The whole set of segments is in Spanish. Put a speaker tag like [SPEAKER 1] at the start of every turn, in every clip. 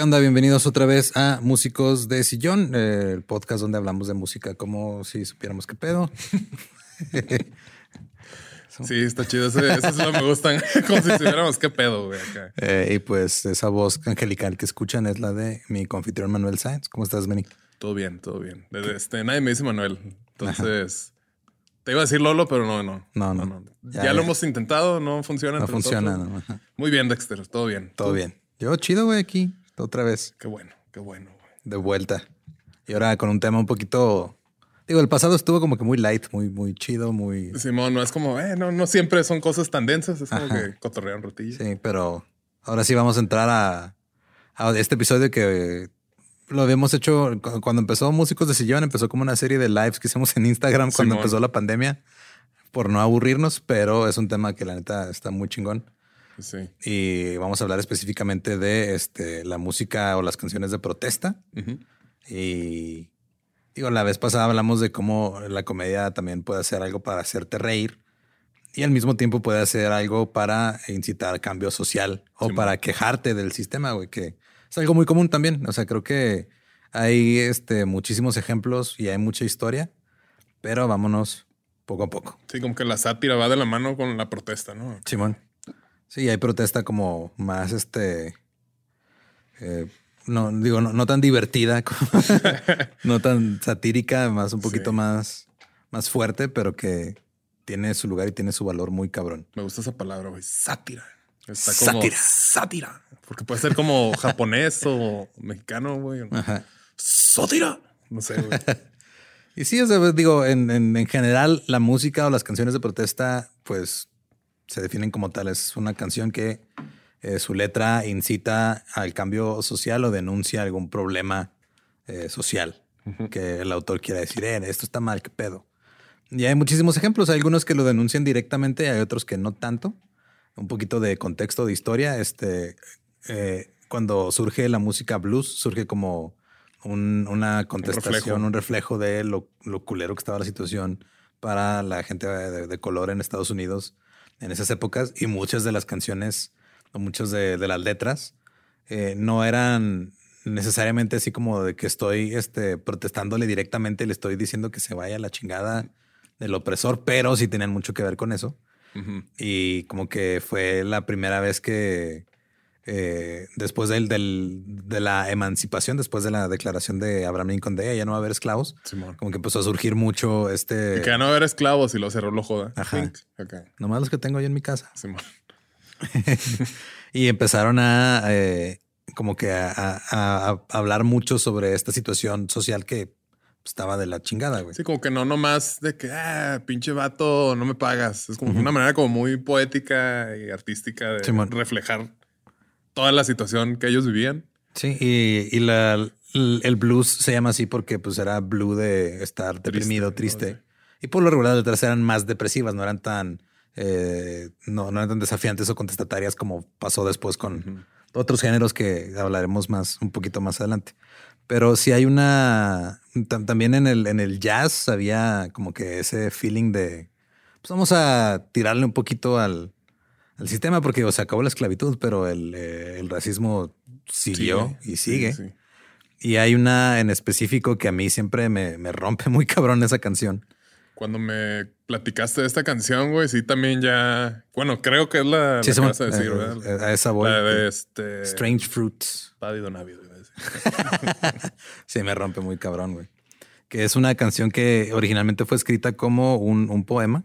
[SPEAKER 1] ¿Qué onda? Bienvenidos otra vez a Músicos de Sillón, eh, el podcast donde hablamos de música como si supiéramos qué pedo.
[SPEAKER 2] Sí, está chido. Eso, es lo que me gustan. Como si supiéramos qué pedo, güey. Acá.
[SPEAKER 1] Eh, y pues esa voz angelical que escuchan es la de mi confitrión Manuel Sáenz. ¿Cómo estás, Meni?
[SPEAKER 2] Todo bien, todo bien. Desde este, nadie me dice Manuel. Entonces, te iba a decir Lolo, pero no, no.
[SPEAKER 1] No, no.
[SPEAKER 2] Ya, Ya, lo hemos intentado, no funciona.
[SPEAKER 1] No funciona. no.
[SPEAKER 2] Muy bien, Dexter. Todo bien.
[SPEAKER 1] Todo bien. Yo chido, güey, aquí. Otra vez.
[SPEAKER 2] Qué bueno, qué bueno, güey.
[SPEAKER 1] De vuelta. Y ahora con un tema un poquito... Digo, el pasado estuvo como que muy light, muy, muy chido, muy...
[SPEAKER 2] Simón, no es como, eh, no, no siempre son cosas tan densas. Es como
[SPEAKER 1] Ajá.
[SPEAKER 2] que cotorrean ratillo.
[SPEAKER 1] Sí, pero ahora sí vamos a entrar a, a este episodio que lo habíamos hecho cu- cuando empezó Músicos de Sillón, empezó como una serie de lives que hicimos en Instagram cuando
[SPEAKER 2] Simón.
[SPEAKER 1] empezó la pandemia, por no aburrirnos, pero es un tema que la neta está muy chingón.
[SPEAKER 2] Sí.
[SPEAKER 1] Y vamos a hablar específicamente de este, la música o las canciones de protesta. Y digo, la vez pasada hablamos de cómo la comedia también puede hacer algo para hacerte reír y al mismo tiempo puede hacer algo para incitar cambio social o
[SPEAKER 2] Sí,
[SPEAKER 1] para quejarte del sistema, güey, que es algo muy común también. O sea, creo que hay este, muchísimos ejemplos y hay mucha historia, pero vámonos poco a poco.
[SPEAKER 2] Sí, como que la sátira va de la mano con la protesta, ¿no?
[SPEAKER 1] Simón. Sí, hay protesta como más este. eh, no, digo, no, no tan divertida, no tan satírica, más un poquito
[SPEAKER 2] Sí.
[SPEAKER 1] más, más fuerte, pero que tiene su lugar y tiene su valor muy cabrón.
[SPEAKER 2] Me gusta esa palabra, güey. Sátira. Está como
[SPEAKER 1] Sátira.
[SPEAKER 2] sátira. Porque puede ser como japonés o mexicano, güey.
[SPEAKER 1] Ajá.
[SPEAKER 2] Sátira. No sé, güey.
[SPEAKER 1] Y sí, o sea, pues, digo, en, en- en general, la música o las canciones de protesta, pues se definen como tal. Es una canción que eh, su letra incita al cambio social o denuncia algún problema eh, social que el autor quiera decir, eh, esto está mal, qué pedo. Y hay muchísimos ejemplos. Hay algunos que lo denuncian directamente, hay otros que no tanto. Un poquito de contexto de historia. Este, eh, cuando surge la música blues, surge como un- una contestación,
[SPEAKER 2] reflejo.
[SPEAKER 1] un reflejo de lo, lo culero que estaba la situación para la gente de, de color en Estados Unidos en esas épocas. Y muchas de las canciones o muchas de, de las letras eh, no eran necesariamente así como de que estoy este, protestándole directamente, le estoy diciendo que se vaya a la chingada del opresor, pero sí tenían mucho que ver con eso. Y como que fue la primera vez que eh, después del, del- de la emancipación, después de la declaración de Abraham Lincoln de "Eh, ya no va a haber esclavos,
[SPEAKER 2] Simón.
[SPEAKER 1] como que empezó a surgir mucho este...
[SPEAKER 2] Y que ya no haber esclavos y lo cerró lo joda.
[SPEAKER 1] Ajá.
[SPEAKER 2] Pink. Ok.
[SPEAKER 1] Nomás los que tengo yo en mi casa.
[SPEAKER 2] Simón.
[SPEAKER 1] Y empezaron a eh, como que a, a- a- a hablar mucho sobre esta situación social que estaba de la chingada, güey.
[SPEAKER 2] Sí, como que no nomás de que, ah, pinche vato, no me pagas. Es como una manera como muy poética y artística de
[SPEAKER 1] Simón.
[SPEAKER 2] reflejar toda la situación que ellos vivían.
[SPEAKER 1] Sí, y, y la- el blues se llama así porque pues era blue de estar deprimido,
[SPEAKER 2] ¿no?
[SPEAKER 1] triste.
[SPEAKER 2] Sí.
[SPEAKER 1] Y por lo regular las letras eran más depresivas, no eran tan, eh, no, no eran tan desafiantes o contestatarias como pasó después con otros géneros que hablaremos más, un poquito más adelante. Pero sí hay una, tam- también en el, en el jazz había como que ese feeling de, pues vamos a tirarle un poquito al, al sistema porque o se acabó la esclavitud, pero el, eh, el racismo siguió y sigue.
[SPEAKER 2] Sí, sí.
[SPEAKER 1] Y hay una en específico que a mí siempre me, me rompe muy cabrón esa canción.
[SPEAKER 2] Cuando me platicaste de esta canción, güey, sí, también ya. Bueno, creo que es la, la
[SPEAKER 1] Sí,
[SPEAKER 2] que
[SPEAKER 1] Simón,
[SPEAKER 2] vas a decir,
[SPEAKER 1] eh,
[SPEAKER 2] ¿verdad?
[SPEAKER 1] eh, a esa voy.
[SPEAKER 2] La de este.
[SPEAKER 1] Strange Fruits.
[SPEAKER 2] Paddy decir.
[SPEAKER 1] Sí, me rompe muy cabrón, güey. Que es una canción que originalmente fue escrita como un, un poema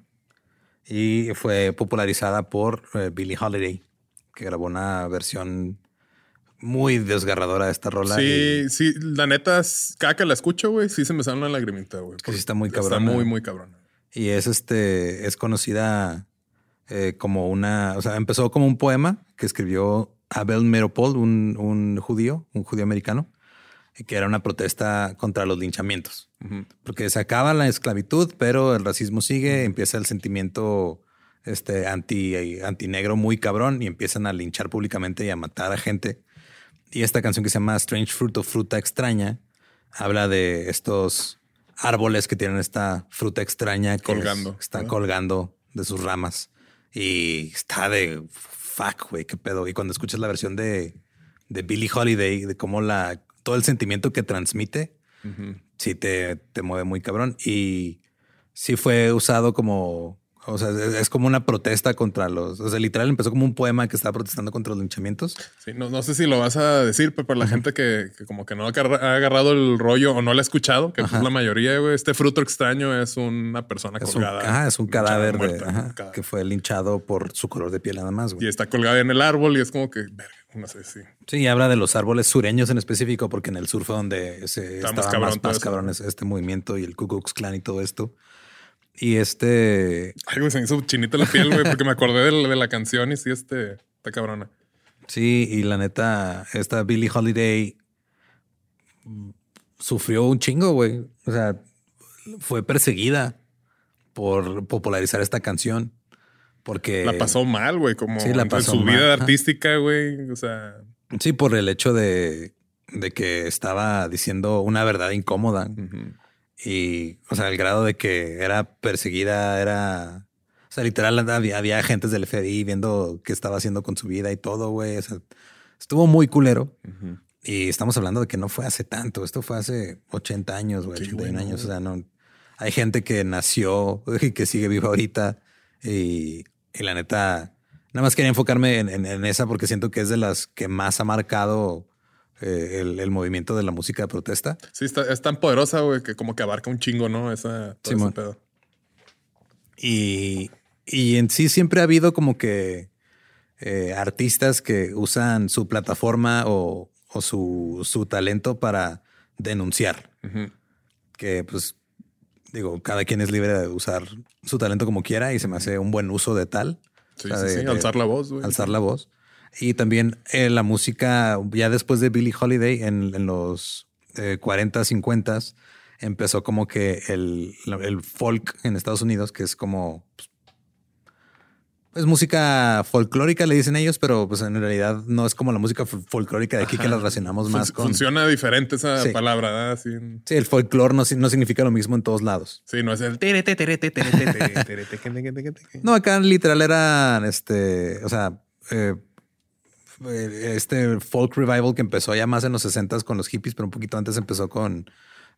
[SPEAKER 1] y fue popularizada por eh, Billie Holiday, que grabó una versión muy desgarradora de esta rola.
[SPEAKER 2] Sí, sí, la neta, cada que la escucho, güey, sí se me sale una lagrimita, güey.
[SPEAKER 1] Sí está muy
[SPEAKER 2] Está
[SPEAKER 1] cabrona.
[SPEAKER 2] muy, muy cabrona.
[SPEAKER 1] Y es este, es conocida eh, como una, o sea, empezó como un poema que escribió Abel Meropol, un, un judío, un judío americano, que era una protesta contra los linchamientos. Porque se acaba la esclavitud, pero el racismo sigue, empieza el sentimiento este, anti, antinegro muy cabrón y empiezan a linchar públicamente y a matar a gente. Y esta canción que se llama Strange Fruit o Fruta Extraña habla de estos árboles que tienen esta fruta extraña que
[SPEAKER 2] Colgando,
[SPEAKER 1] es- están colgando de sus ramas. Y está de fuck, güey, qué pedo. Y cuando escuchas la versión de de Billie Holiday, de cómo la, todo el sentimiento que transmite, sí te, te mueve muy cabrón. Y sí fue usado como o sea, es como una protesta contra los. O sea, literal empezó como un poema que estaba protestando contra los linchamientos.
[SPEAKER 2] Sí, no, no sé si lo vas a decir, pero para la gente que, como que no ha agarrado el rollo o no lo ha escuchado, que es pues la mayoría, güey, este fruto extraño es una persona colgada.
[SPEAKER 1] Un, ajá, es un cadáver, que fue linchado por su color de piel nada más.
[SPEAKER 2] Güey. Y está colgado en el árbol y es como que, no sé si.
[SPEAKER 1] Sí, y habla de los árboles sureños en específico, porque en el sur fue donde se estaba más, cabrón, más, cabrón este movimiento y el Ku Klux Klan y todo esto. Y este.
[SPEAKER 2] Ay, güey, se me hizo chinita la piel, güey, porque me acordé de, la canción y sí, este. Está cabrona.
[SPEAKER 1] Sí, y la neta, esta Billie Holiday sufrió un chingo, güey. O sea, fue perseguida por popularizar esta canción. Porque.
[SPEAKER 2] La pasó mal, güey, como sí, la pasó en su vida artística, güey. O sea.
[SPEAKER 1] Sí, por el hecho de, de que estaba diciendo una verdad incómoda. Y, o sea, el grado de que era perseguida, era. O sea, literal, había, había agentes del FBI viendo qué estaba haciendo con su vida y todo, güey. O sea, estuvo muy culero. Y estamos hablando de que no fue hace tanto. Esto fue hace 80 años, güey, 81 años. O sea, no. Hay gente que nació y que sigue viva ahorita. Y, y la neta, nada más quería enfocarme en, en, esa porque siento que es de las que más ha marcado eh, el, movimiento de la música de protesta.
[SPEAKER 2] Sí, es tan poderosa, güey, que como que abarca un chingo, ¿no? Esa, pedo.
[SPEAKER 1] Y, y, en sí siempre ha habido como que eh, artistas que usan su plataforma o, o su, su, talento para denunciar. Que pues digo, cada quien es libre de usar su talento como quiera y se me hace un buen uso de tal.
[SPEAKER 2] Sí, sí, sí, alzar la voz.
[SPEAKER 1] Güey. Alzar la voz. Y también eh, la música, ya después de Billie Holiday, en, los 40, eh, 50, empezó como que el, el, folk en Estados Unidos, que es como... Pues, es música folclórica, le dicen ellos, pero pues en realidad no es como la música folclórica de aquí que la relacionamos más con.
[SPEAKER 2] Funciona diferente esa palabra,
[SPEAKER 1] Sí. el folclore no, no, significa lo mismo en todos lados.
[SPEAKER 2] Sí, no es el.
[SPEAKER 1] no, acá literal eran este. O sea, eh, eh, este folk revival que empezó ya más en los 60 con los hippies, pero un poquito antes empezó con,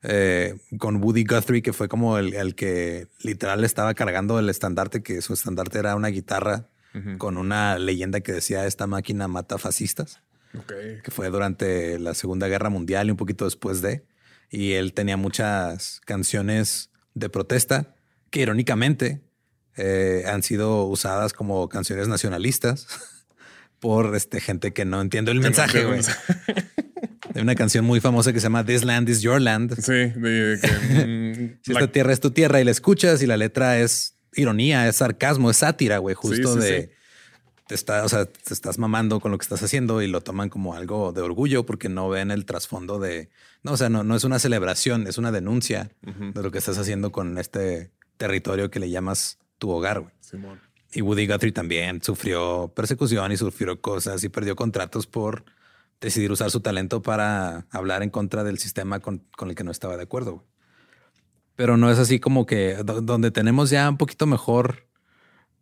[SPEAKER 1] eh, con Woody Guthrie, que fue como el, que literal estaba cargando el estandarte, que su estandarte era una guitarra con una leyenda que decía esta máquina mata fascistas, que fue durante la Segunda Guerra Mundial y un poquito después de. Y él tenía muchas canciones de protesta que irónicamente eh, han sido usadas como canciones nacionalistas. por este, gente que no entiende el mensaje, güey. Hay una canción muy famosa que se llama This Land is Your Land.
[SPEAKER 2] Sí, de que,
[SPEAKER 1] si esta tierra es tu tierra y la escuchas y la letra es ironía, es sarcasmo, es sátira, güey, justo de te está, o sea, te estás mamando con lo que estás haciendo y lo toman como algo de orgullo porque no ven el trasfondo de, no, o sea, no, no es una celebración, es una denuncia de lo que estás haciendo con este territorio que le llamas tu hogar, güey. Simón. Y Woody Guthrie también sufrió persecución y sufrió cosas y perdió contratos por decidir usar su talento para hablar en contra del sistema con, el que no estaba de acuerdo. Pero no es así como que donde tenemos ya un poquito mejor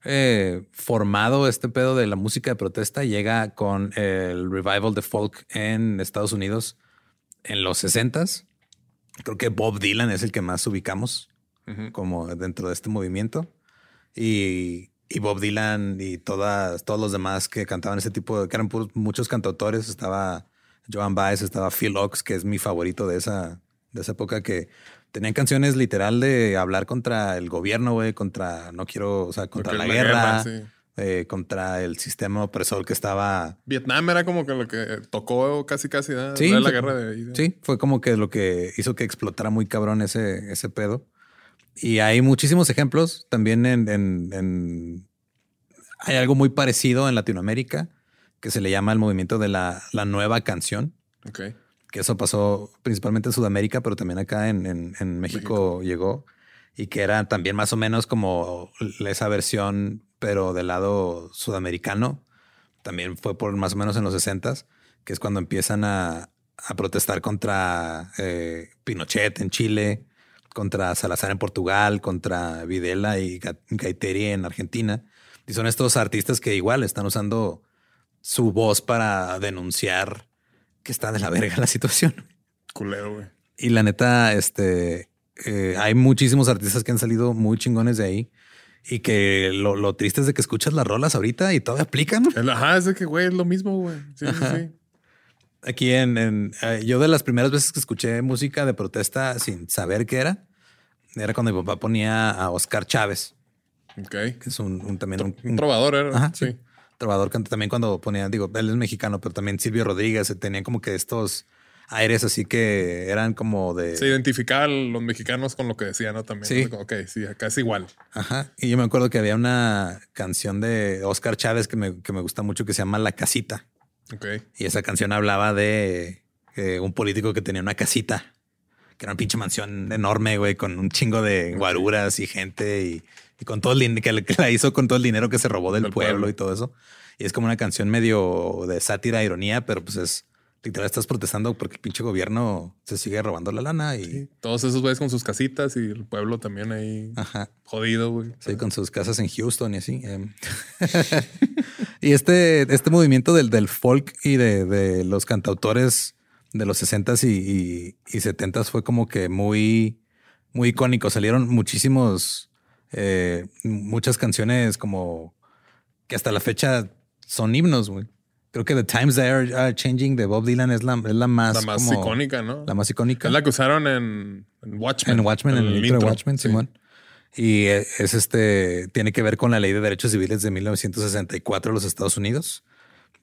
[SPEAKER 1] eh, formado este pedo de la música de protesta llega con el revival de folk en Estados Unidos en los 60s. Creo que Bob Dylan es el que más ubicamos como dentro de este movimiento. Y y Bob Dylan y todas, todos los demás que cantaban ese tipo de, que eran muchos cantautores. Estaba Joan Baez, estaba Phil Ox, que es mi favorito de esa, de esa época, que tenían canciones literal de hablar contra el gobierno, güey, contra, no quiero, o sea, contra la, guerra. Eh, contra el sistema opresor que estaba.
[SPEAKER 2] Vietnam era como que lo que tocó casi casi sí, la guerra de
[SPEAKER 1] Sí, fue como que lo que hizo que explotara muy cabrón ese, ese pedo. Y hay muchísimos ejemplos también en, Hay algo muy parecido en Latinoamérica que se le llama el movimiento de la, nueva canción.
[SPEAKER 2] Okay.
[SPEAKER 1] Que eso pasó principalmente en Sudamérica, pero también acá en, México, llegó. Y que era también más o menos como esa versión, pero del lado sudamericano. También fue por más o menos en los 60 que es cuando empiezan a, protestar contra eh, Pinochet en Chile, contra Salazar en Portugal, contra Videla y Gaiteri en Argentina. Y son estos artistas que igual están usando su voz para denunciar que está de la verga la situación.
[SPEAKER 2] Culero, güey.
[SPEAKER 1] Y la neta, este, eh, hay muchísimos artistas que han salido muy chingones de ahí. Y que lo, lo, triste es de que escuchas las rolas ahorita y todavía aplican.
[SPEAKER 2] Ajá, es de que, güey, es lo mismo, güey. Sí, sí, sí.
[SPEAKER 1] Aquí en, en eh, yo de las primeras veces que escuché música de protesta sin saber qué era, era cuando mi papá ponía a Oscar Chávez.
[SPEAKER 2] Ok.
[SPEAKER 1] Que es un, también un,
[SPEAKER 2] un, trovador, era.
[SPEAKER 1] Ajá, sí. Trovador que también cuando ponía, digo, él es mexicano, pero también Silvio Rodríguez tenían como que estos aires así que eran como de.
[SPEAKER 2] Se identificaban los mexicanos con lo que decían, ¿no? También.
[SPEAKER 1] Sí.
[SPEAKER 2] Ok, sí, acá es igual.
[SPEAKER 1] Ajá. Y yo me acuerdo que había una canción de Oscar Chávez que me, que me gusta mucho que se llama La Casita.
[SPEAKER 2] Ok.
[SPEAKER 1] Y esa canción hablaba de eh, un político que tenía una casita, que era una pinche mansión enorme, güey, con un chingo de guaruras y gente y, y con todo el dinero que, que, la hizo con todo el dinero que se robó del, del pueblo, pueblo y todo eso. Y es como una canción medio de sátira, ironía, pero pues es literal estás protestando porque el pinche gobierno se sigue robando la lana y
[SPEAKER 2] sí, todos esos güeyes con sus casitas y el pueblo también ahí
[SPEAKER 1] Ajá.
[SPEAKER 2] jodido, güey.
[SPEAKER 1] Sí, con sus casas en Houston y así. Eh. y este, este movimiento del, del folk y de, de, los cantautores de los 60s y, y, y 70s fue como que muy, muy icónico. Salieron muchísimos, eh, muchas canciones como que hasta la fecha son himnos, güey. Creo que The Times They Are, are Changing de Bob Dylan es la, es la más...
[SPEAKER 2] La más
[SPEAKER 1] como,
[SPEAKER 2] icónica, ¿no?
[SPEAKER 1] La más icónica.
[SPEAKER 2] Es la que usaron en, en Watchmen.
[SPEAKER 1] En Watchmen, en el,
[SPEAKER 2] el
[SPEAKER 1] intro de Watchmen, sí. Simón. Y es este, tiene que ver con la ley de derechos civiles de 1964 de los Estados Unidos,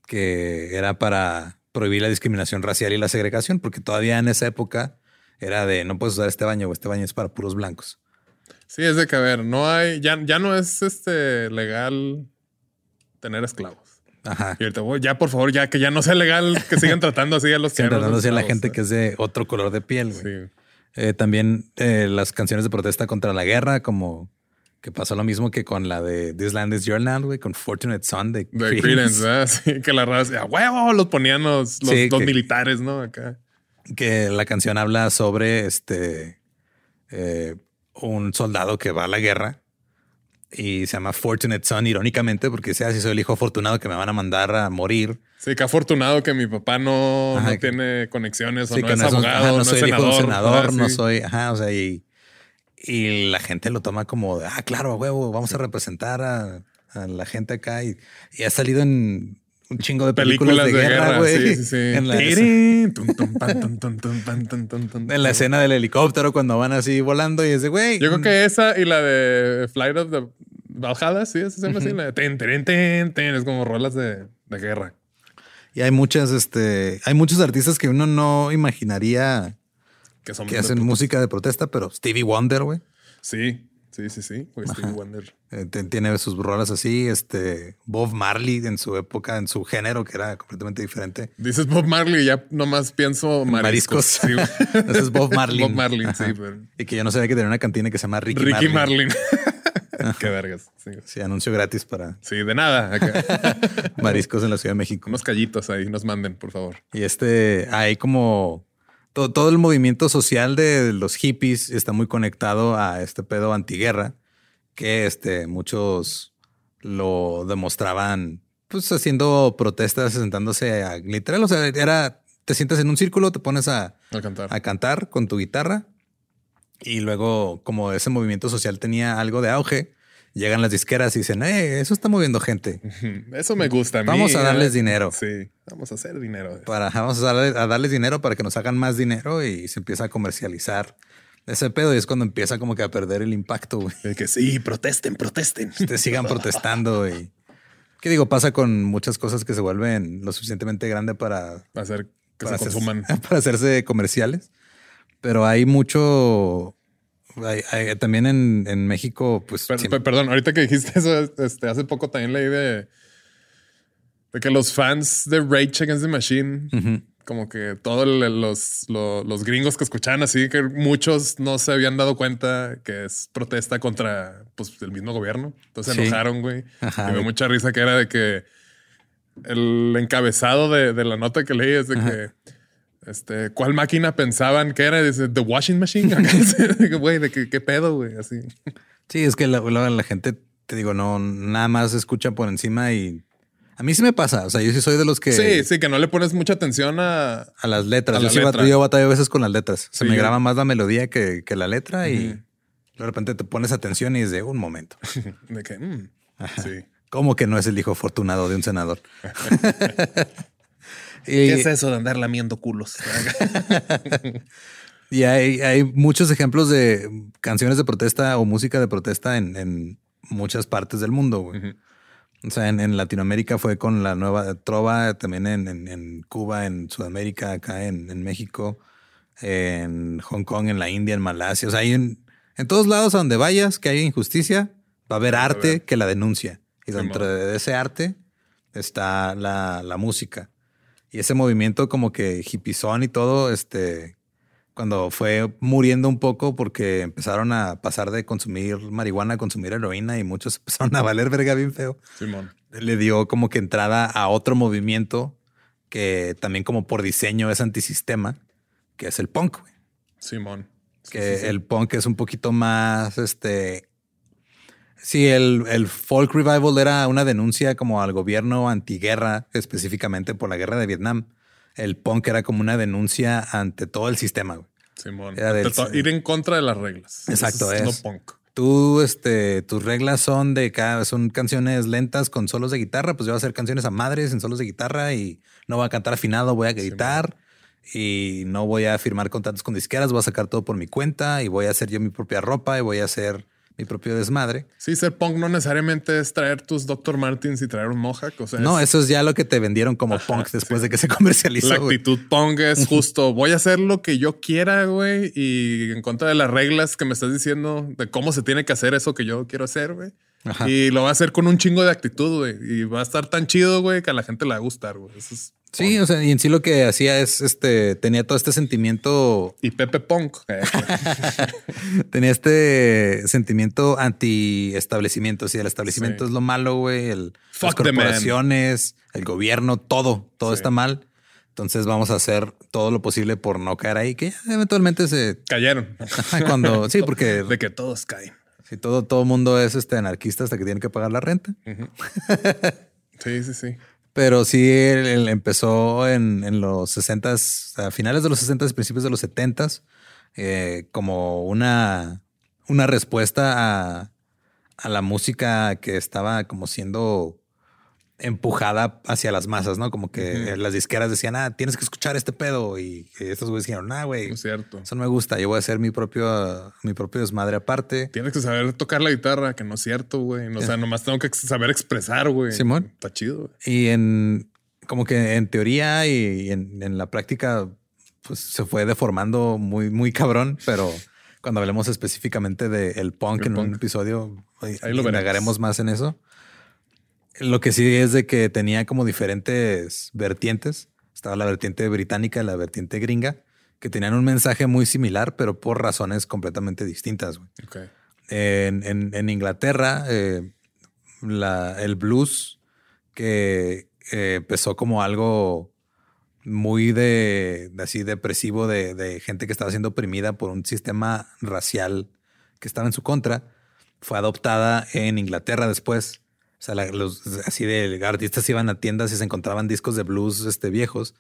[SPEAKER 1] que era para prohibir la discriminación racial y la segregación, porque todavía en esa época era de no puedes usar este baño o este baño es para puros blancos.
[SPEAKER 2] Sí, es de que a ver, no hay, ya, ya no es este legal tener esclavos.
[SPEAKER 1] Ajá.
[SPEAKER 2] Y ahorita, ya por favor, ya que ya no sea legal que sigan tratando así a los
[SPEAKER 1] que tratando así a la gente ¿eh? que es de otro color de piel. Güey.
[SPEAKER 2] Sí.
[SPEAKER 1] Eh, también eh, las canciones de protesta contra la guerra, como que pasó lo mismo que con la de This Land Is Your Land, güey, con Fortunate Son de,
[SPEAKER 2] de Creedence. que la raza, a huevo, los ponían los, los,
[SPEAKER 1] Sí,
[SPEAKER 2] los
[SPEAKER 1] que-
[SPEAKER 2] militares, ¿no? Acá.
[SPEAKER 1] que la canción habla sobre este eh, un soldado que va a la guerra y se llama Fortunate Son, irónicamente, porque sea si soy el hijo afortunado que me van a mandar a morir.
[SPEAKER 2] Sí, que afortunado que mi papá no,
[SPEAKER 1] Ajá,
[SPEAKER 2] no tiene conexiones o
[SPEAKER 1] Sí,
[SPEAKER 2] no
[SPEAKER 1] que
[SPEAKER 2] es
[SPEAKER 1] no, es
[SPEAKER 2] abogado,
[SPEAKER 1] ajá, no
[SPEAKER 2] no,
[SPEAKER 1] soy
[SPEAKER 2] es
[SPEAKER 1] el hijo de un
[SPEAKER 2] senador.
[SPEAKER 1] senador,
[SPEAKER 2] ah,
[SPEAKER 1] no
[SPEAKER 2] sí.
[SPEAKER 1] soy, ajá, o sea, y, y la gente lo toma como, de, ah, claro, a huevo, vamos a representar a, a la gente acá y, y ha salido en un chingo de películas,
[SPEAKER 2] Películas
[SPEAKER 1] de, guerra, güey.
[SPEAKER 2] sí, sí, sí.
[SPEAKER 1] En la, en escena del helicóptero cuando van así volando y es de, güey.
[SPEAKER 2] Yo creo que esa y la de Flight of the Valhalla, sí, esa se llama así, la de ten, ten, ten, ten, es como rolas de, de guerra.
[SPEAKER 1] Y hay muchas, este, hay muchos artistas que uno no imaginaría
[SPEAKER 2] Que son
[SPEAKER 1] que
[SPEAKER 2] de
[SPEAKER 1] hacen
[SPEAKER 2] putas.
[SPEAKER 1] música de protesta, pero Stevie Wonder, güey,
[SPEAKER 2] Sí, sí, sí, sí. Pues Stevie Wonder.
[SPEAKER 1] eh, tiene sus rolas así. Este Bob Marley en su época, en su género, que era completamente diferente.
[SPEAKER 2] Dices Bob Marley y ya nomás pienso mariscos.
[SPEAKER 1] Mariscos.
[SPEAKER 2] Sí.
[SPEAKER 1] Ese es Bob Marley.
[SPEAKER 2] Bob Marley, sí. Pero-
[SPEAKER 1] Y que yo no sabía que tenía una cantina que se llama Ricky,
[SPEAKER 2] Ricky
[SPEAKER 1] Marlin.
[SPEAKER 2] Marlin. Qué vergas. Sí.
[SPEAKER 1] Sí, anuncio gratis para
[SPEAKER 2] Sí, de nada. Acá.
[SPEAKER 1] mariscos en la Ciudad de México.
[SPEAKER 2] Unos callitos ahí nos manden, por favor.
[SPEAKER 1] Y este, hay como to- todo el movimiento social de los hippies está muy conectado a este pedo antiguerra, que este, muchos lo demostraban, pues haciendo protestas, sentándose a literal. O sea, era, te sientas en un círculo, te pones a,
[SPEAKER 2] A cantar.
[SPEAKER 1] a cantar con tu guitarra y luego como ese movimiento social tenía algo de auge, llegan las disqueras y dicen, eh, eso está moviendo gente.
[SPEAKER 2] Eso me gusta. A mí,
[SPEAKER 1] Vamos a darles dinero.
[SPEAKER 2] Sí, vamos a hacer dinero.
[SPEAKER 1] para vamos a, darle- a darles dinero para que nos hagan más dinero y se empieza a comercializar ese pedo y es cuando empieza como que a perder el impacto, güey.
[SPEAKER 2] De que sí, protesten, protesten.
[SPEAKER 1] Te sigan protestando y qué digo, pasa con muchas cosas que se vuelven lo suficientemente grande para,
[SPEAKER 2] Hacer que
[SPEAKER 1] para,
[SPEAKER 2] se
[SPEAKER 1] hacerse,
[SPEAKER 2] consuman.
[SPEAKER 1] para hacerse comerciales. Pero hay mucho hay- hay- también en, en México, pues siempre-
[SPEAKER 2] perdón, ahorita que dijiste eso, este, hace poco también leí de, de que los fans de Rage Against the Machine, como que todos los, lo- los gringos que escuchaban así, que muchos no se habían dado cuenta que es protesta contra pues, el mismo gobierno. Entonces se
[SPEAKER 1] Sí.
[SPEAKER 2] enojaron, güey.
[SPEAKER 1] Ajá,
[SPEAKER 2] Y me dio mucha risa que era de que el encabezado de, de la nota que leí es de que. Este, ¿cuál máquina pensaban que era? Dice, The Washing Machine. Güey, de qué pedo, güey, así.
[SPEAKER 1] Sí, es que la, la- la gente, te digo, no, nada más escucha por encima y A mí sí me pasa. O sea, yo sí soy de los que.
[SPEAKER 2] Sí, sí, que no le pones mucha atención a,
[SPEAKER 1] a las letras.
[SPEAKER 2] A la
[SPEAKER 1] yo, sí
[SPEAKER 2] letra.
[SPEAKER 1] yo batallo a veces con las letras. Se
[SPEAKER 2] Sí,
[SPEAKER 1] me
[SPEAKER 2] yo-
[SPEAKER 1] graba más la melodía que, que la letra y de repente te pones atención y es de un momento.
[SPEAKER 2] de que, mm, sí.
[SPEAKER 1] ¿Cómo que no es el hijo afortunado de un senador?
[SPEAKER 2] ¿Qué es eso de andar lamiendo culos?
[SPEAKER 1] y hay, hay muchos ejemplos de canciones de protesta o música de protesta en, en muchas partes del mundo. güey. O sea, en, en Latinoamérica fue con la nueva trova, también en, en- en Cuba, en Sudamérica, acá en, en México, en Hong Kong, en la India, en Malasia. O sea, hay en, en todos lados a donde vayas que hay injusticia, va a haber arte que la denuncia. Y dentro de ese arte está la, la música. Y ese movimiento como que hippizón y todo, este, cuando fue muriendo un poco porque empezaron a pasar de consumir marihuana a consumir heroína y muchos empezaron a valer verga bien feo
[SPEAKER 2] Simón.
[SPEAKER 1] le dio como que entrada a otro movimiento que también como por diseño es antisistema, que es el punk, güey.
[SPEAKER 2] Simón. Sí,
[SPEAKER 1] que
[SPEAKER 2] sí, sí.
[SPEAKER 1] el punk es un poquito más, este, sí, el, el folk revival era una denuncia como al gobierno antiguerra, específicamente por la guerra de Vietnam. El punk era como una denuncia ante todo el sistema, güey.
[SPEAKER 2] Simón.
[SPEAKER 1] era del-
[SPEAKER 2] Ir en contra de las reglas.
[SPEAKER 1] Exacto,
[SPEAKER 2] Eso
[SPEAKER 1] es.
[SPEAKER 2] lo punk.
[SPEAKER 1] Tú, este, tus reglas son de cada, son canciones lentas con solos de guitarra, pues yo voy a hacer canciones a madres en solos de guitarra y no voy a cantar afinado, voy a gritar y no voy a firmar contratos con disqueras, voy a sacar todo por mi cuenta y voy a hacer yo mi propia ropa y voy a hacer mi propio desmadre.
[SPEAKER 2] Sí, ser punk no necesariamente es traer tus Dr. Martins y traer un Mohawk. O sea,
[SPEAKER 1] No,
[SPEAKER 2] es-
[SPEAKER 1] eso es ya lo que te vendieron como punk después de que se comercializó.
[SPEAKER 2] la actitud punk es justo voy a hacer lo que yo quiera, güey, y en contra de las reglas que me estás diciendo de cómo se tiene que hacer eso que yo quiero hacer, güey. Y lo va a hacer con un chingo de actitud, güey. Y va a estar tan chido, güey, que a la gente le va a gustar, güey. Eso es
[SPEAKER 1] Sí, o sea, y en sí lo que hacía es, este, tenía todo este sentimiento
[SPEAKER 2] Y Pepe Punk.
[SPEAKER 1] Tenía este sentimiento anti-establecimiento. Si el establecimiento
[SPEAKER 2] Sí.
[SPEAKER 1] es lo malo, güey, el, las
[SPEAKER 2] Fuck
[SPEAKER 1] corporaciones, el gobierno, todo, todo
[SPEAKER 2] Sí.
[SPEAKER 1] está mal. Entonces vamos a hacer todo lo posible por no caer ahí, que eventualmente se
[SPEAKER 2] Cayeron.
[SPEAKER 1] cuando sí, porque
[SPEAKER 2] De que todos caen.
[SPEAKER 1] si todo todo mundo es este anarquista hasta que tiene que pagar la renta.
[SPEAKER 2] Sí, sí, sí.
[SPEAKER 1] Pero sí, él, empezó en, en los 60 a finales de los 60 y principios de los 70 como una, una respuesta a, a la música que estaba como siendo empujada hacia las masas, ¿no? Como que las disqueras decían, ah, tienes que escuchar este pedo. Y estos güeyes dijeron, ah, güey,
[SPEAKER 2] Es cierto.
[SPEAKER 1] eso no me gusta. Yo voy a hacer mi propio, mi propio desmadre aparte.
[SPEAKER 2] Tienes que saber tocar la guitarra, que no es cierto, güey. O sea, nomás tengo que saber expresar, güey.
[SPEAKER 1] Simón.
[SPEAKER 2] Está chido, güey.
[SPEAKER 1] Y en como que en teoría y en, en la práctica, pues se fue deformando muy, muy cabrón, pero cuando hablemos específicamente del punk
[SPEAKER 2] El
[SPEAKER 1] en un
[SPEAKER 2] punk.
[SPEAKER 1] episodio, ahí
[SPEAKER 2] lo
[SPEAKER 1] indagaremos más en eso. Lo que sí es de que tenía como diferentes vertientes. Estaba la vertiente británica y la vertiente gringa, que tenían un mensaje muy similar, pero por razones completamente distintas. güey.
[SPEAKER 2] Ok.
[SPEAKER 1] En, en- en Inglaterra, eh, la- el blues que eh, empezó como algo muy de, de así depresivo de, de gente que estaba siendo oprimida por un sistema racial que estaba en su contra, fue adoptada en Inglaterra después. O sea, la- los así de artistas iban a tiendas y se encontraban discos de blues este, viejos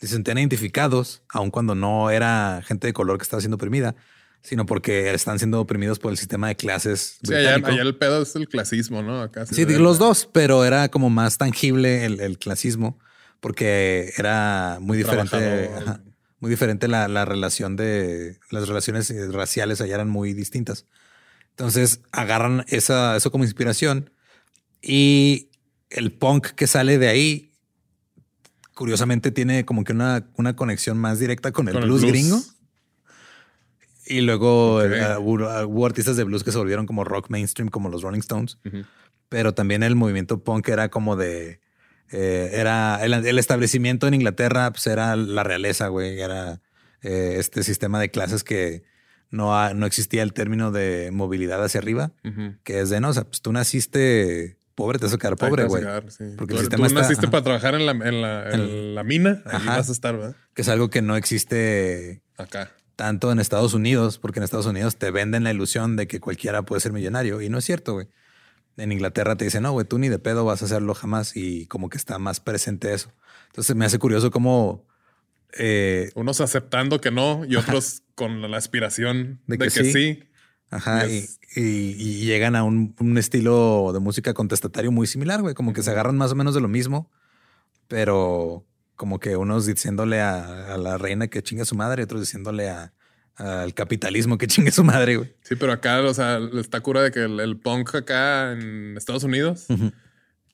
[SPEAKER 1] y se sentían identificados, aun cuando no era gente de color que estaba siendo oprimida, sino porque están siendo oprimidos por el sistema de clases.
[SPEAKER 2] Sí, allá, allá el pedo es el clasismo, ¿no? Acá
[SPEAKER 1] Sí, digo, los dos, pero era como más tangible el, el clasismo porque era muy diferente. Ajá, muy diferente la, la relación de las relaciones eh, raciales allá eran muy distintas. Entonces agarran esa, eso como inspiración y el punk que sale de ahí, curiosamente tiene como que una, una conexión más directa con el,
[SPEAKER 2] Con el
[SPEAKER 1] blues, gringo. Y luego eh, hubo, hubo artistas de blues que se volvieron como rock mainstream, como los Rolling Stones. Pero también el movimiento punk era como de eh, era el, el establecimiento en Inglaterra, pues era la realeza, güey, era eh, este sistema de clases que no, ha- no existía el término de movilidad hacia arriba, que es de no, o sea, pues tú naciste pobre, te vas a quedar pobre, güey,
[SPEAKER 2] sí.
[SPEAKER 1] Porque
[SPEAKER 2] tú,
[SPEAKER 1] el sistema
[SPEAKER 2] tú
[SPEAKER 1] está-
[SPEAKER 2] naciste
[SPEAKER 1] ajá.
[SPEAKER 2] para trabajar en la, en la, en
[SPEAKER 1] En-
[SPEAKER 2] la mina. Ahí
[SPEAKER 1] Ajá.
[SPEAKER 2] vas a estar, ¿verdad?
[SPEAKER 1] que es algo que no existe
[SPEAKER 2] Acá.
[SPEAKER 1] tanto en Estados Unidos, porque en Estados Unidos te venden la ilusión de que cualquiera puede ser millonario y no es cierto, güey. en Inglaterra te dicen, no, güey, tú ni de pedo vas a hacerlo jamás y como que está más presente eso. Entonces me hace curioso cómo...
[SPEAKER 2] Eh, Unos aceptando que no y otros con la aspiración de que, sí.
[SPEAKER 1] Ajá, y, llegan a un, estilo de música contestatario muy similar, güey, como que se agarran más o menos de lo mismo, pero como que unos diciéndole a, la reina que chingue a su madre y otros diciéndole al capitalismo que chingue a su madre, güey.
[SPEAKER 2] Sí, pero acá, o sea, está cura de que el, punk acá en Estados Unidos,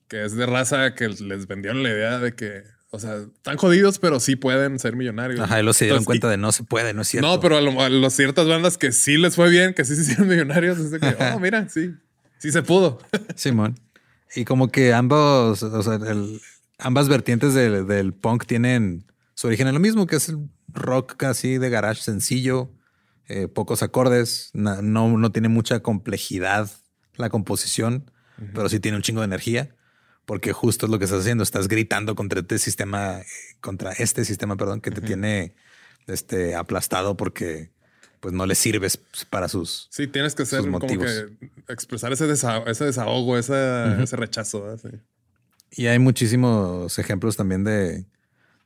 [SPEAKER 2] que es de raza que les vendieron la idea de que o sea, están jodidos, pero sí pueden ser millonarios.
[SPEAKER 1] Ajá, y los se dieron cuenta de no se puede, no es cierto.
[SPEAKER 2] No, pero a, las ciertas bandas que sí les fue bien, que sí se hicieron millonarios, es de que, oh, mira, sí, sí se pudo.
[SPEAKER 1] Simón. Y como que ambos, o sea, ambas vertientes del, punk tienen su origen en lo mismo, que es el rock casi de garage sencillo, eh, pocos acordes, no, no, tiene mucha complejidad la composición, pero sí tiene un chingo de energía porque justo es lo que estás haciendo. Estás gritando contra este sistema, contra este sistema, perdón, que te tiene este, aplastado porque pues no le sirves para sus.
[SPEAKER 2] Sí, tienes que ser como que expresar ese, ese desahogo, ese, rechazo.
[SPEAKER 1] Y hay muchísimos ejemplos también de,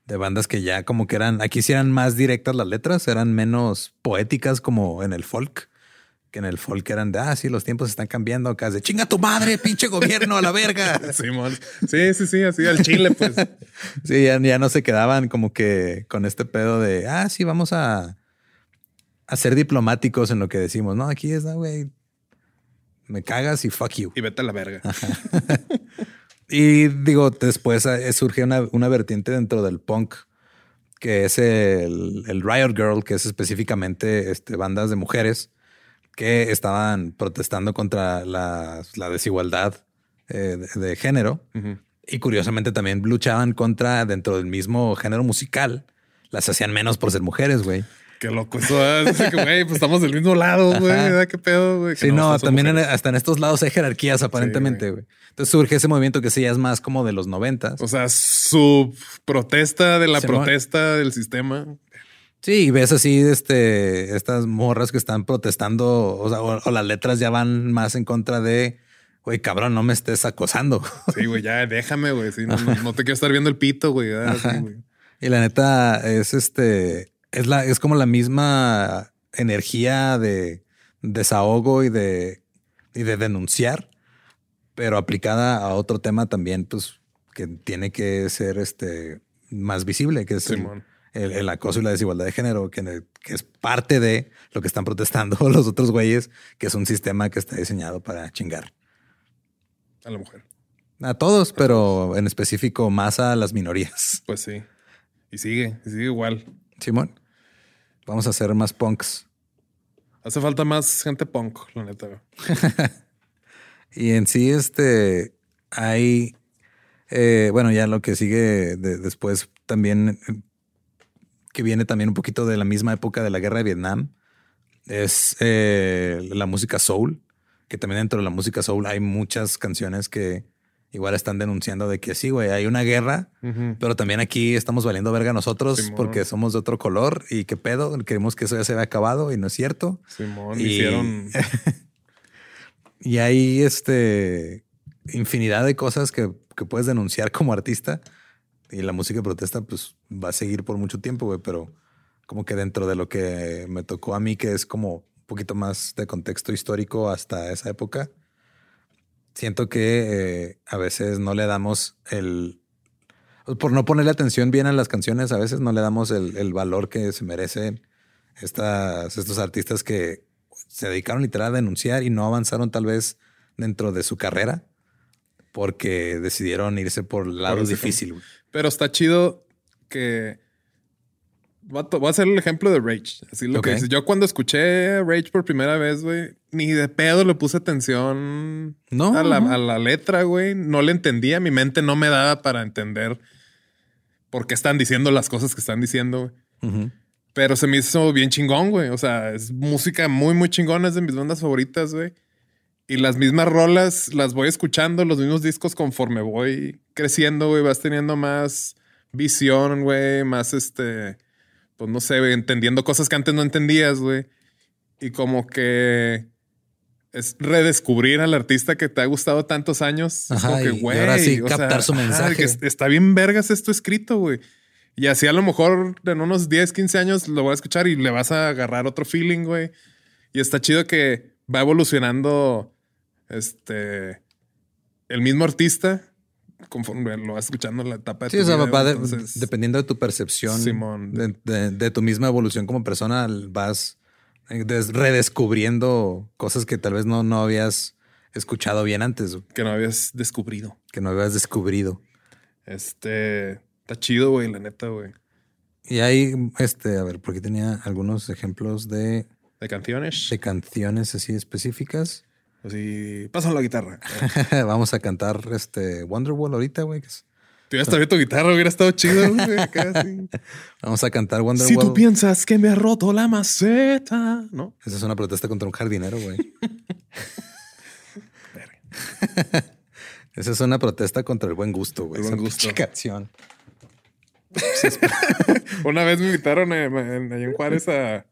[SPEAKER 1] de bandas que ya como que eran, aquí sí eran más directas las letras, eran menos poéticas como en el folk que en el folk eran de, ah, sí, los tiempos están cambiando acá, de chinga tu madre, pinche gobierno a la verga.
[SPEAKER 2] sí, sí, sí, así al chile, pues.
[SPEAKER 1] sí, ya, ya, no se quedaban como que con este pedo de, ah, sí, vamos a, a ser diplomáticos en lo que decimos. No, aquí es, güey, me cagas y fuck you.
[SPEAKER 2] Y vete a la verga.
[SPEAKER 1] y digo, después eh, surge una, una vertiente dentro del punk que es el, el Riot Girl, que es específicamente este, bandas de mujeres que estaban protestando contra la, desigualdad eh, de, género. Y curiosamente también luchaban contra, dentro del mismo género musical, las hacían menos por ser mujeres, güey.
[SPEAKER 2] Qué loco eso. güey, pues estamos del mismo lado, güey. Qué pedo, güey.
[SPEAKER 1] Sí, no, también hasta en estos lados hay jerarquías, aparentemente, güey. Entonces surge ese movimiento que sí es más como de los noventas.
[SPEAKER 2] O sea, su protesta de la protesta del sistema.
[SPEAKER 1] Sí, y ves así este, estas morras que están protestando, o, sea, o, las letras ya van más en contra de, güey, cabrón, no me estés acosando.
[SPEAKER 2] Sí, güey, ya déjame, güey. no, te quiero estar viendo el pito, güey.
[SPEAKER 1] y la neta es este, es la, es como la misma energía de desahogo y de, y de denunciar, pero aplicada a otro tema también, pues, que tiene que ser este más visible, que es el, acoso y la desigualdad de género, que, es parte de lo que están protestando los otros güeyes, que es un sistema que está diseñado para chingar.
[SPEAKER 2] A la mujer.
[SPEAKER 1] A todos, pero en específico más a las minorías.
[SPEAKER 2] Pues sí. Y sigue, y sigue igual.
[SPEAKER 1] Simón, vamos a hacer más punks.
[SPEAKER 2] Hace falta más gente punk, la neta.
[SPEAKER 1] y en sí, este, hay, eh, bueno, ya lo que sigue después también que viene también un poquito de la misma época de la guerra de Vietnam, es eh, la música soul, que también dentro de la música soul hay muchas canciones que igual están denunciando de que sí, güey, hay una guerra, pero también aquí estamos valiendo verga nosotros porque somos de otro color y qué pedo, creemos que eso ya se había acabado y no es cierto.
[SPEAKER 2] Simón, y... hicieron...
[SPEAKER 1] y hay este infinidad de cosas que, que puedes denunciar como artista y la música protesta pues va a seguir por mucho tiempo, güey, pero como que dentro de lo que me tocó a mí, que es como un poquito más de contexto histórico hasta esa época, siento que eh, a veces no le damos el... Por no ponerle atención bien a las canciones, a veces no le damos el, valor que se merecen estas, estos artistas que se dedicaron literal a denunciar y no avanzaron tal vez dentro de su carrera porque decidieron irse por el lado difícil.
[SPEAKER 2] Pero está chido que. Voy a, hacer el ejemplo de Rage. Así lo que Yo cuando escuché Rage por primera vez, güey, ni de pedo le puse atención a, la, letra, güey. No le entendía. Mi mente no me daba para entender por qué están diciendo las cosas que están diciendo, güey. Pero se me hizo bien chingón, güey. O sea, es música muy, muy chingona. Es de mis bandas favoritas, güey. Y las mismas rolas las voy escuchando, los mismos discos conforme voy creciendo, güey, vas teniendo más visión, güey, más este, pues no sé, entendiendo cosas que antes no entendías, güey. Y como que es redescubrir al artista que te ha gustado tantos años. es como que, güey.
[SPEAKER 1] Ahora sí, captar su mensaje.
[SPEAKER 2] está bien vergas esto escrito, güey. Y así a lo mejor en unos 10, 15 años lo voy a escuchar y le vas a agarrar otro feeling, güey. Y está chido que va evolucionando este el mismo artista conforme lo vas escuchando en la etapa de
[SPEAKER 1] sí, o sea, va dependiendo de tu percepción, De, tu misma evolución como persona, vas eh, redescubriendo cosas que tal vez no, no habías escuchado bien antes.
[SPEAKER 2] Que no habías descubrido.
[SPEAKER 1] Que no habías descubrido.
[SPEAKER 2] Este, está chido, güey, la neta, güey.
[SPEAKER 1] Y hay, este, a ver, porque tenía algunos ejemplos de...
[SPEAKER 2] De canciones.
[SPEAKER 1] De canciones así específicas.
[SPEAKER 2] Así, pasan la guitarra.
[SPEAKER 1] Vamos a cantar este Wonderwall ahorita, güey.
[SPEAKER 2] Tú ya estás tu guitarra, hubiera estado chido, güey.
[SPEAKER 1] Vamos a cantar Wonderwall.
[SPEAKER 2] Si tú piensas que me ha roto la maceta, ¿no?
[SPEAKER 1] Esa es una protesta contra un jardinero, güey. Esa es una protesta contra el buen gusto, güey.
[SPEAKER 2] buen gusto.
[SPEAKER 1] canción.
[SPEAKER 2] una vez me invitaron en, en Juárez a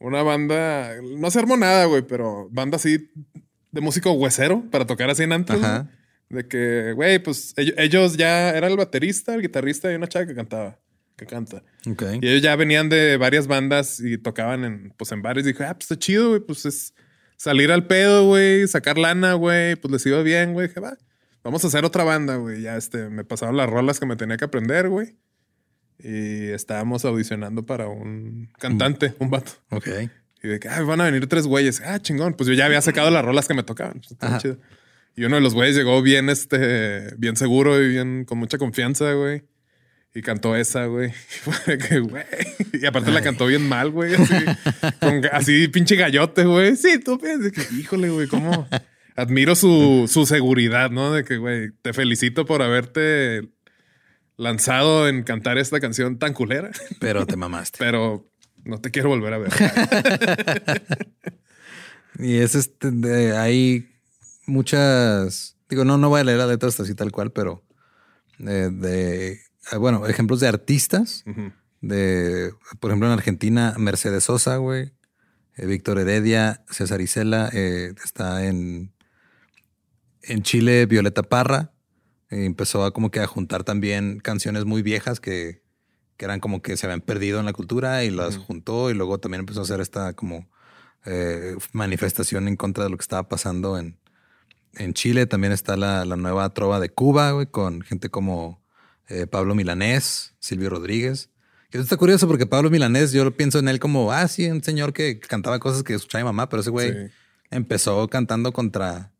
[SPEAKER 2] una banda, no se armó nada, güey, pero banda así de músico huesero para tocar así en antes. De que, güey, pues ellos, ya era el baterista, el guitarrista y una chava que cantaba, que canta. Y ellos ya venían de varias bandas y tocaban en, pues en bares. Y dije, ah, pues está chido, güey, pues es salir al pedo, güey, sacar lana, güey, pues les iba bien, güey. Dije, va, vamos a hacer otra banda, güey. Ya este, me pasaron las rolas que me tenía que aprender, güey. Y estábamos audicionando para un cantante, un vato.
[SPEAKER 1] Ok.
[SPEAKER 2] Y de que van a venir tres güeyes. Ah, chingón. Pues yo ya había sacado las rolas que me tocaban. Pues, chido. Y uno de los güeyes llegó bien, este, bien seguro y bien con mucha confianza, güey. Y cantó esa, güey. Y aparte la cantó bien mal, güey. Así, así pinche gallote, güey. Sí, tú piensas que, híjole, güey, cómo admiro su, su seguridad, ¿no? De que, güey, te felicito por haberte lanzado en cantar esta canción tan culera.
[SPEAKER 1] Pero te mamaste.
[SPEAKER 2] Pero no te quiero volver a ver.
[SPEAKER 1] y es este, hay muchas, digo, no, no voy a leer la letra hasta así tal cual, pero de, ah, bueno, ejemplos de artistas, de, por ejemplo, en Argentina, Mercedes Sosa, güey, eh, Víctor Heredia, César Isela, eh, está en, en Chile, Violeta Parra, empezó a como que a juntar también canciones muy viejas que, eran como que se habían perdido en la cultura y las juntó y luego también empezó a hacer esta como eh, manifestación en contra de lo que estaba pasando en, en Chile. También está la, nueva trova de Cuba, güey, con gente como eh, Pablo Milanés, Silvio Rodríguez. Esto está curioso porque Pablo Milanés, yo pienso en él como, ah, sí, un señor que cantaba cosas que escuchaba mi mamá, pero ese güey empezó cantando contra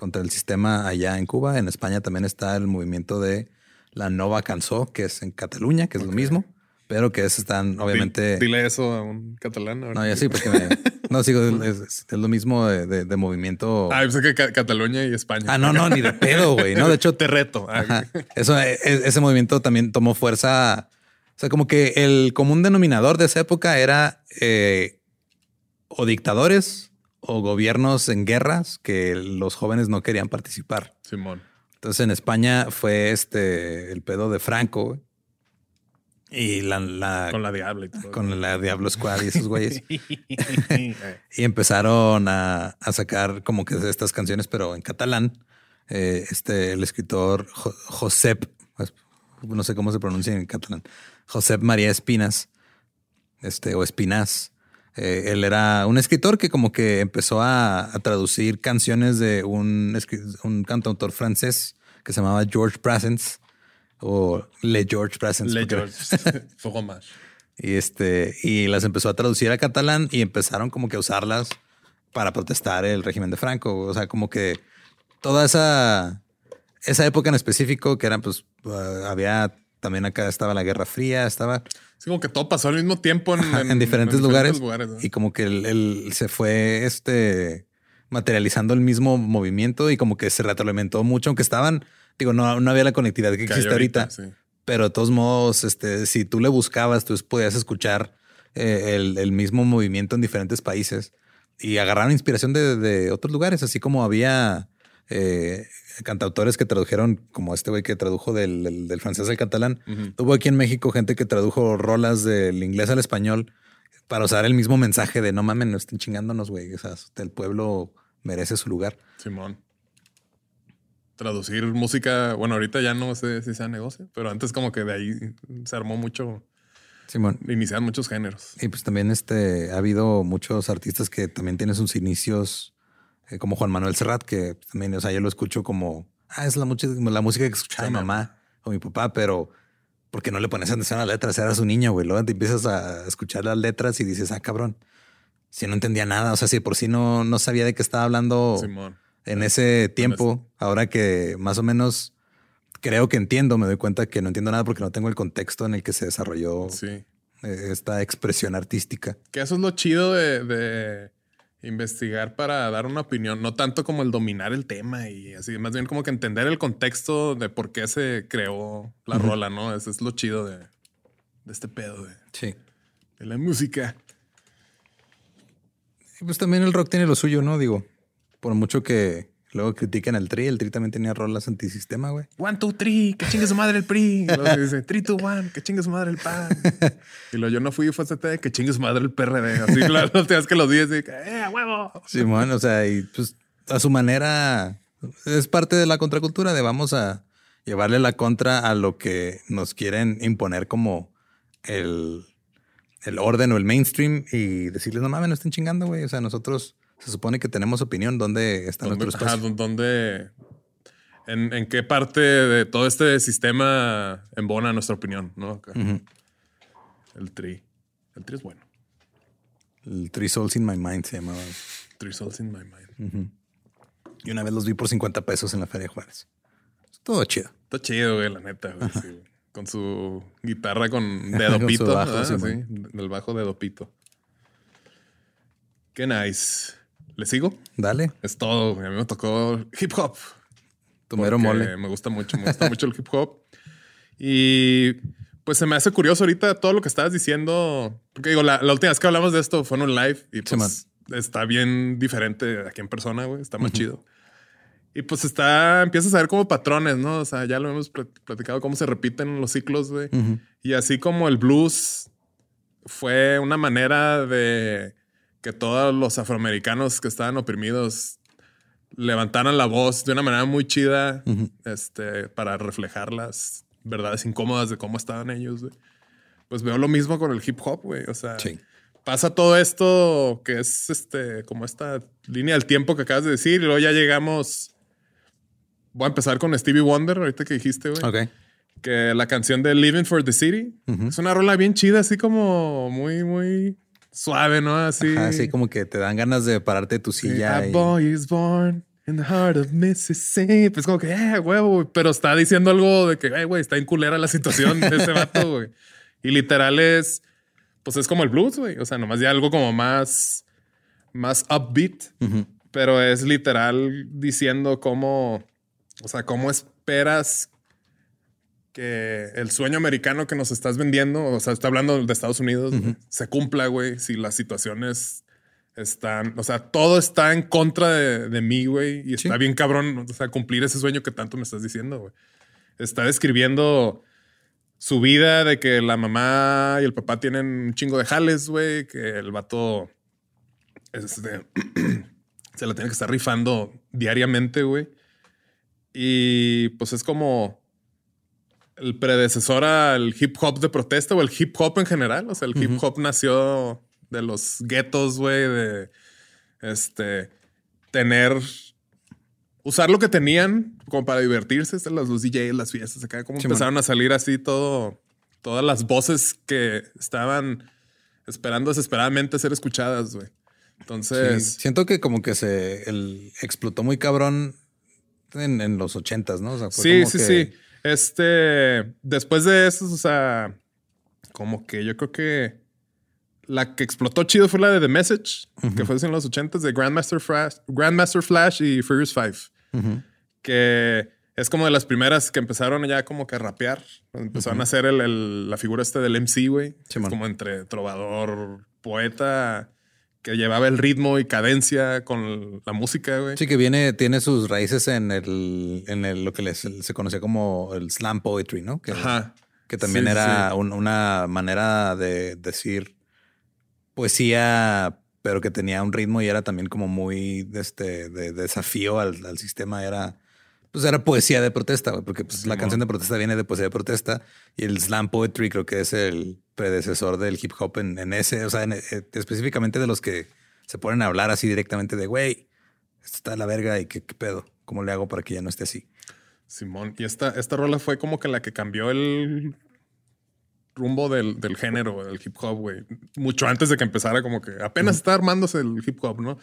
[SPEAKER 1] contra el sistema allá en Cuba. En España también está el movimiento de la Nova Cansó, que es en Cataluña, que es lo mismo, pero que es, están obviamente.
[SPEAKER 2] Dile eso a un catalán.
[SPEAKER 1] No, ya sí, porque no sigo, es, lo mismo de, movimiento.
[SPEAKER 2] Ah, pensé que Cataluña y España.
[SPEAKER 1] Ah, no, no, ni de pedo, güey. No, de hecho, te reto. Eso, e, e, ese movimiento también tomó fuerza. O sea, como que el común denominador de esa época era eh, o dictadores o gobiernos en guerras que los jóvenes no querían participar.
[SPEAKER 2] Simón.
[SPEAKER 1] Entonces en España fue este el pedo de Franco y la,
[SPEAKER 2] con la Diablo y
[SPEAKER 1] con la Diablo Squad y esos güeyes. Y empezaron a, sacar como que estas canciones pero en catalán. Eh, este el escritor Josep pues, no sé cómo se pronuncia en catalán. Josep María Espinas este o Espinas eh, él era un escritor que como que empezó a, traducir canciones de un, un cantautor francés que se llamaba George Brassens o Le George Brassens.
[SPEAKER 2] Le George.
[SPEAKER 1] y este, y las empezó a traducir a catalán y empezaron como que a usarlas para protestar el régimen de Franco. O sea, como que toda esa, esa época en específico que eran pues, uh, había también acá estaba la Guerra Fría, estaba
[SPEAKER 2] Sí, como que todo pasó al mismo tiempo
[SPEAKER 1] en, diferentes, lugares. Y como que él, se fue este materializando el mismo movimiento y como que se retroalimentó mucho, aunque estaban, digo, no, no había la conectividad que existe ahorita. Pero de todos modos, este, si tú le buscabas, tú podías escuchar eh, el, mismo movimiento en diferentes países y agarraron inspiración de, de otros lugares, así como había eh, cantautores que tradujeron, como este güey que tradujo del, francés al catalán. Hubo aquí en México gente que tradujo rolas del inglés al español para usar el mismo mensaje de no mames, no estén chingándonos, güey. O sea, el pueblo merece su lugar.
[SPEAKER 2] Simón. Traducir música, bueno, ahorita ya no sé si sea negocio, pero antes como que de ahí se armó mucho,
[SPEAKER 1] Simón.
[SPEAKER 2] iniciaron muchos géneros.
[SPEAKER 1] Y pues también este, ha habido muchos artistas que también tienen sus inicios, eh, como Juan Manuel Serrat, que también, o sea, yo lo escucho como, ah, es la, música- la música que escuchaba mi
[SPEAKER 2] Suena.
[SPEAKER 1] mamá o mi papá, pero ¿por qué no le pones atención a las letras? Eras un niño, güey. Luego te empiezas a escuchar las letras y dices, ah, cabrón, si no entendía nada, o sea, si por sí no, no sabía de qué estaba hablando
[SPEAKER 2] Simón.
[SPEAKER 1] en ese tiempo, ahora que más o menos creo que entiendo, me doy cuenta que no entiendo nada porque no tengo el contexto en el que se desarrolló
[SPEAKER 2] Sí.
[SPEAKER 1] eh, esta expresión artística.
[SPEAKER 2] Que eso es lo chido de, de investigar para dar una opinión, no tanto como el dominar el tema y así, más bien como que entender el contexto de por qué se creó la rola, ¿no? Eso es lo chido de, de este pedo de,
[SPEAKER 1] Sí.
[SPEAKER 2] de la música.
[SPEAKER 1] Y pues también el rock tiene lo suyo, ¿no? Digo, por mucho que luego critiquen al Tri, el Tri también tenía rolas antisistema, güey.
[SPEAKER 2] One, two, three, que chingue su madre el PRI. Y luego dice, three, two, one, que chingue su madre el PAN. y luego yo no fui FCT, que chingue su madre el PRD. Así, claro, no te que los días que, ¡eh, a huevo!
[SPEAKER 1] Simón, o sea, y pues a su manera es parte de la contracultura de vamos a llevarle la contra a lo que nos quieren imponer como el, el orden o el mainstream y decirles, no mames, no estén chingando, güey. O sea, nosotros se supone que tenemos opinión. ¿Dónde está
[SPEAKER 2] ¿Dónde,
[SPEAKER 1] nuestro
[SPEAKER 2] ajá, dónde- en, en qué parte de todo este sistema embona nuestra opinión? ¿no? El tri. El tri es bueno.
[SPEAKER 1] El Three Souls in My Mind se llamaba.
[SPEAKER 2] Three souls in my mind.
[SPEAKER 1] Y una vez los vi por 50 pesos en la Feria de Juárez. Todo chido.
[SPEAKER 2] Está chido, güey, la neta, güey. sí. Con su guitarra con dedo
[SPEAKER 1] Con su
[SPEAKER 2] pito.
[SPEAKER 1] bajo,
[SPEAKER 2] ¿verdad?
[SPEAKER 1] sí,
[SPEAKER 2] del bajo dedo pito. Qué nice. ¿Le sigo?
[SPEAKER 1] Dale,
[SPEAKER 2] Es todo. A mí me tocó hip hop.
[SPEAKER 1] tu mero
[SPEAKER 2] porque
[SPEAKER 1] mole.
[SPEAKER 2] Me gusta mucho, me gusta mucho el hip hop. Y pues se me hace curioso ahorita todo lo que estabas diciendo. Porque digo, la, la última vez que hablamos de esto fue en un live y
[SPEAKER 1] Sí,
[SPEAKER 2] pues está bien diferente aquí en persona, güey. Está más chido. Y pues está, empiezas a ver como patrones, ¿no? O sea, ya lo hemos plat- platicado cómo se repiten los ciclos, güey. Y así como el blues fue una manera de que todos los afroamericanos que estaban oprimidos levantaran la voz de una manera muy chida este, para reflejar las verdades incómodas de cómo estaban ellos. güey. Pues veo lo mismo con el hip hop, güey. O sea,
[SPEAKER 1] Sí.
[SPEAKER 2] pasa todo esto que es este, como esta línea del tiempo que acabas de decir, y luego ya llegamos. Voy a empezar con Stevie Wonder, ahorita que dijiste, güey
[SPEAKER 1] Ok.
[SPEAKER 2] que la canción de Living for the City
[SPEAKER 1] Ujú.
[SPEAKER 2] es una rola bien chida, así como muy, muy suave, ¿no? Así.
[SPEAKER 1] Ajá, así como que te dan ganas de pararte de tu
[SPEAKER 2] Sí,
[SPEAKER 1] silla.
[SPEAKER 2] A
[SPEAKER 1] y-
[SPEAKER 2] boy is born in the heart of Mississippi. Pues como que, eh, huevo, pero está diciendo algo de que, eh, güey, está en culera la situación de ese vato, güey. Y literal es, pues es como el blues, güey. O sea, nomás ya algo como más, más upbeat,
[SPEAKER 1] Ujú.
[SPEAKER 2] pero es literal diciendo cómo, o sea, cómo esperas que el sueño americano que nos estás vendiendo, o sea, está hablando de Estados Unidos, se cumpla, güey, si las situaciones están, o sea, todo está en contra de, de mí, güey, y está bien cabrón, o sea, cumplir ese sueño que tanto me estás diciendo, güey. Está describiendo su vida de que la mamá y el papá tienen un chingo de jales, güey, que el vato este, se la tiene que estar rifando diariamente, güey. Y pues es como el predecesor al hip hop de protesta o el hip hop en general. O sea, el hip hop nació de los guetos, güey, de este tener usar lo que tenían como para divertirse, los, los DJs, las fiestas, acá como
[SPEAKER 1] Sí,
[SPEAKER 2] empezaron a salir así todo, todas las voces que estaban esperando desesperadamente ser escuchadas, güey.
[SPEAKER 1] Sí,
[SPEAKER 2] Entonces,
[SPEAKER 1] siento que como que se el, explotó muy cabrón en, en los ochentas, ¿no? O sea, fue
[SPEAKER 2] Sí,
[SPEAKER 1] como
[SPEAKER 2] sí,
[SPEAKER 1] que-
[SPEAKER 2] sí. Este, después de eso, o sea, como que yo creo que la que explotó chido fue la de The Message, que fue en los ochentas de Grandmaster Flash, Grandmaster Flash y Furious Five,
[SPEAKER 1] Ujú.
[SPEAKER 2] que es como de las primeras que empezaron ya como que a rapear. Empezaron a hacer el- el- la figura este del MC, güey. como entre trovador, poeta, que llevaba el ritmo y cadencia con la música, güey.
[SPEAKER 1] Sí, que viene, tiene sus raíces en el, en el, lo que les- se conocía como el slam poetry, ¿no? Que,
[SPEAKER 2] Ajá.
[SPEAKER 1] que también
[SPEAKER 2] Sí,
[SPEAKER 1] era
[SPEAKER 2] sí.
[SPEAKER 1] un- una manera de decir poesía pero que tenía un ritmo y era también como muy este, de, desafío al, al, sistema. Era, pues era poesía de protesta, porque pues, la canción de protesta viene de poesía de protesta y el slam poetry creo que es el predecesor del hip hop en, en ese, o sea, eh, específicamente de los que se ponen a hablar así directamente de, güey, esto está la verga y qué, qué pedo, ¿cómo le hago para que ya no esté así?
[SPEAKER 2] Simón, y esta, esta rola fue como que la que cambió el rumbo del, del género, del hip hop, güey. Mucho antes de que empezara, como que apenas está armándose el hip hop, ¿no?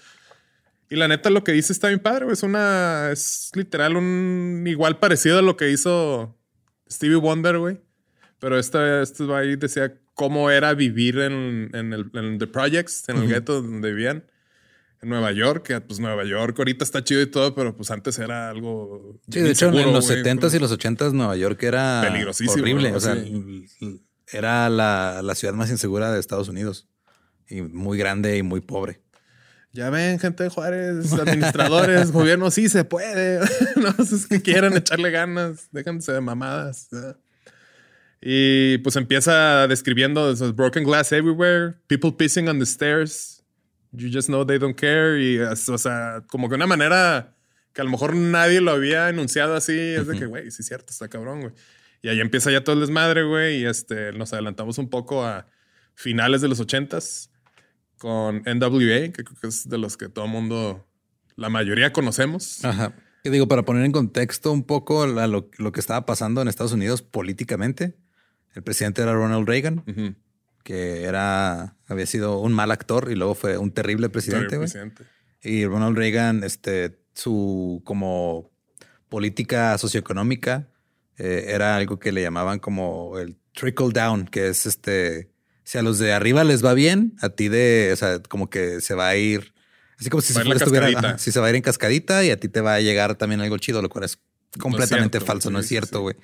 [SPEAKER 2] Y la neta, lo que dice está bien padre, güey. Es una. Es literal un igual parecido a lo que hizo Stevie Wonder, güey. Pero esta, este ahí decía cómo era vivir en, en, el, en The Projects, en el gueto donde vivían en Nueva York, que pues Nueva York ahorita está chido y todo, pero pues antes era algo.
[SPEAKER 1] Sí, de hecho, en los 70s y los 80s Nueva York era horrible. O sea, era la, la, ciudad más insegura de Estados Unidos y muy grande y muy pobre.
[SPEAKER 2] Ya ven, gente de Juárez, administradores, gobierno, sí se puede. no es que quieran echarle ganas, déjense de mamadas. Y pues empieza describiendo broken glass everywhere, people pissing on the stairs, You just know they don't care. Y, o sea, como que una manera que a lo mejor nadie lo había enunciado así. Es de que, güey, sí es cierto, está cabrón, güey. Y ahí empieza ya todo el desmadre, güey. Y este, nos adelantamos un poco a finales de los ochentas con NWA, que creo que es de los que todo el mundo, la mayoría conocemos.
[SPEAKER 1] Ajá. Que digo, para poner en contexto un poco lo, lo, que estaba pasando en Estados Unidos políticamente, el presidente era Ronald Reagan que era, había sido un mal actor y luego fue un terrible presidente. Y Ronald Reagan, este, su como política socioeconómica eh, era algo que le llamaban como el trickle down, que es este, si a los de arriba les va bien, a ti de, o sea, como que se va a ir, así como si se, estuviera, si se va a ir en cascadita y a ti te va a llegar también algo chido, lo cual es completamente falso, no es cierto, güey.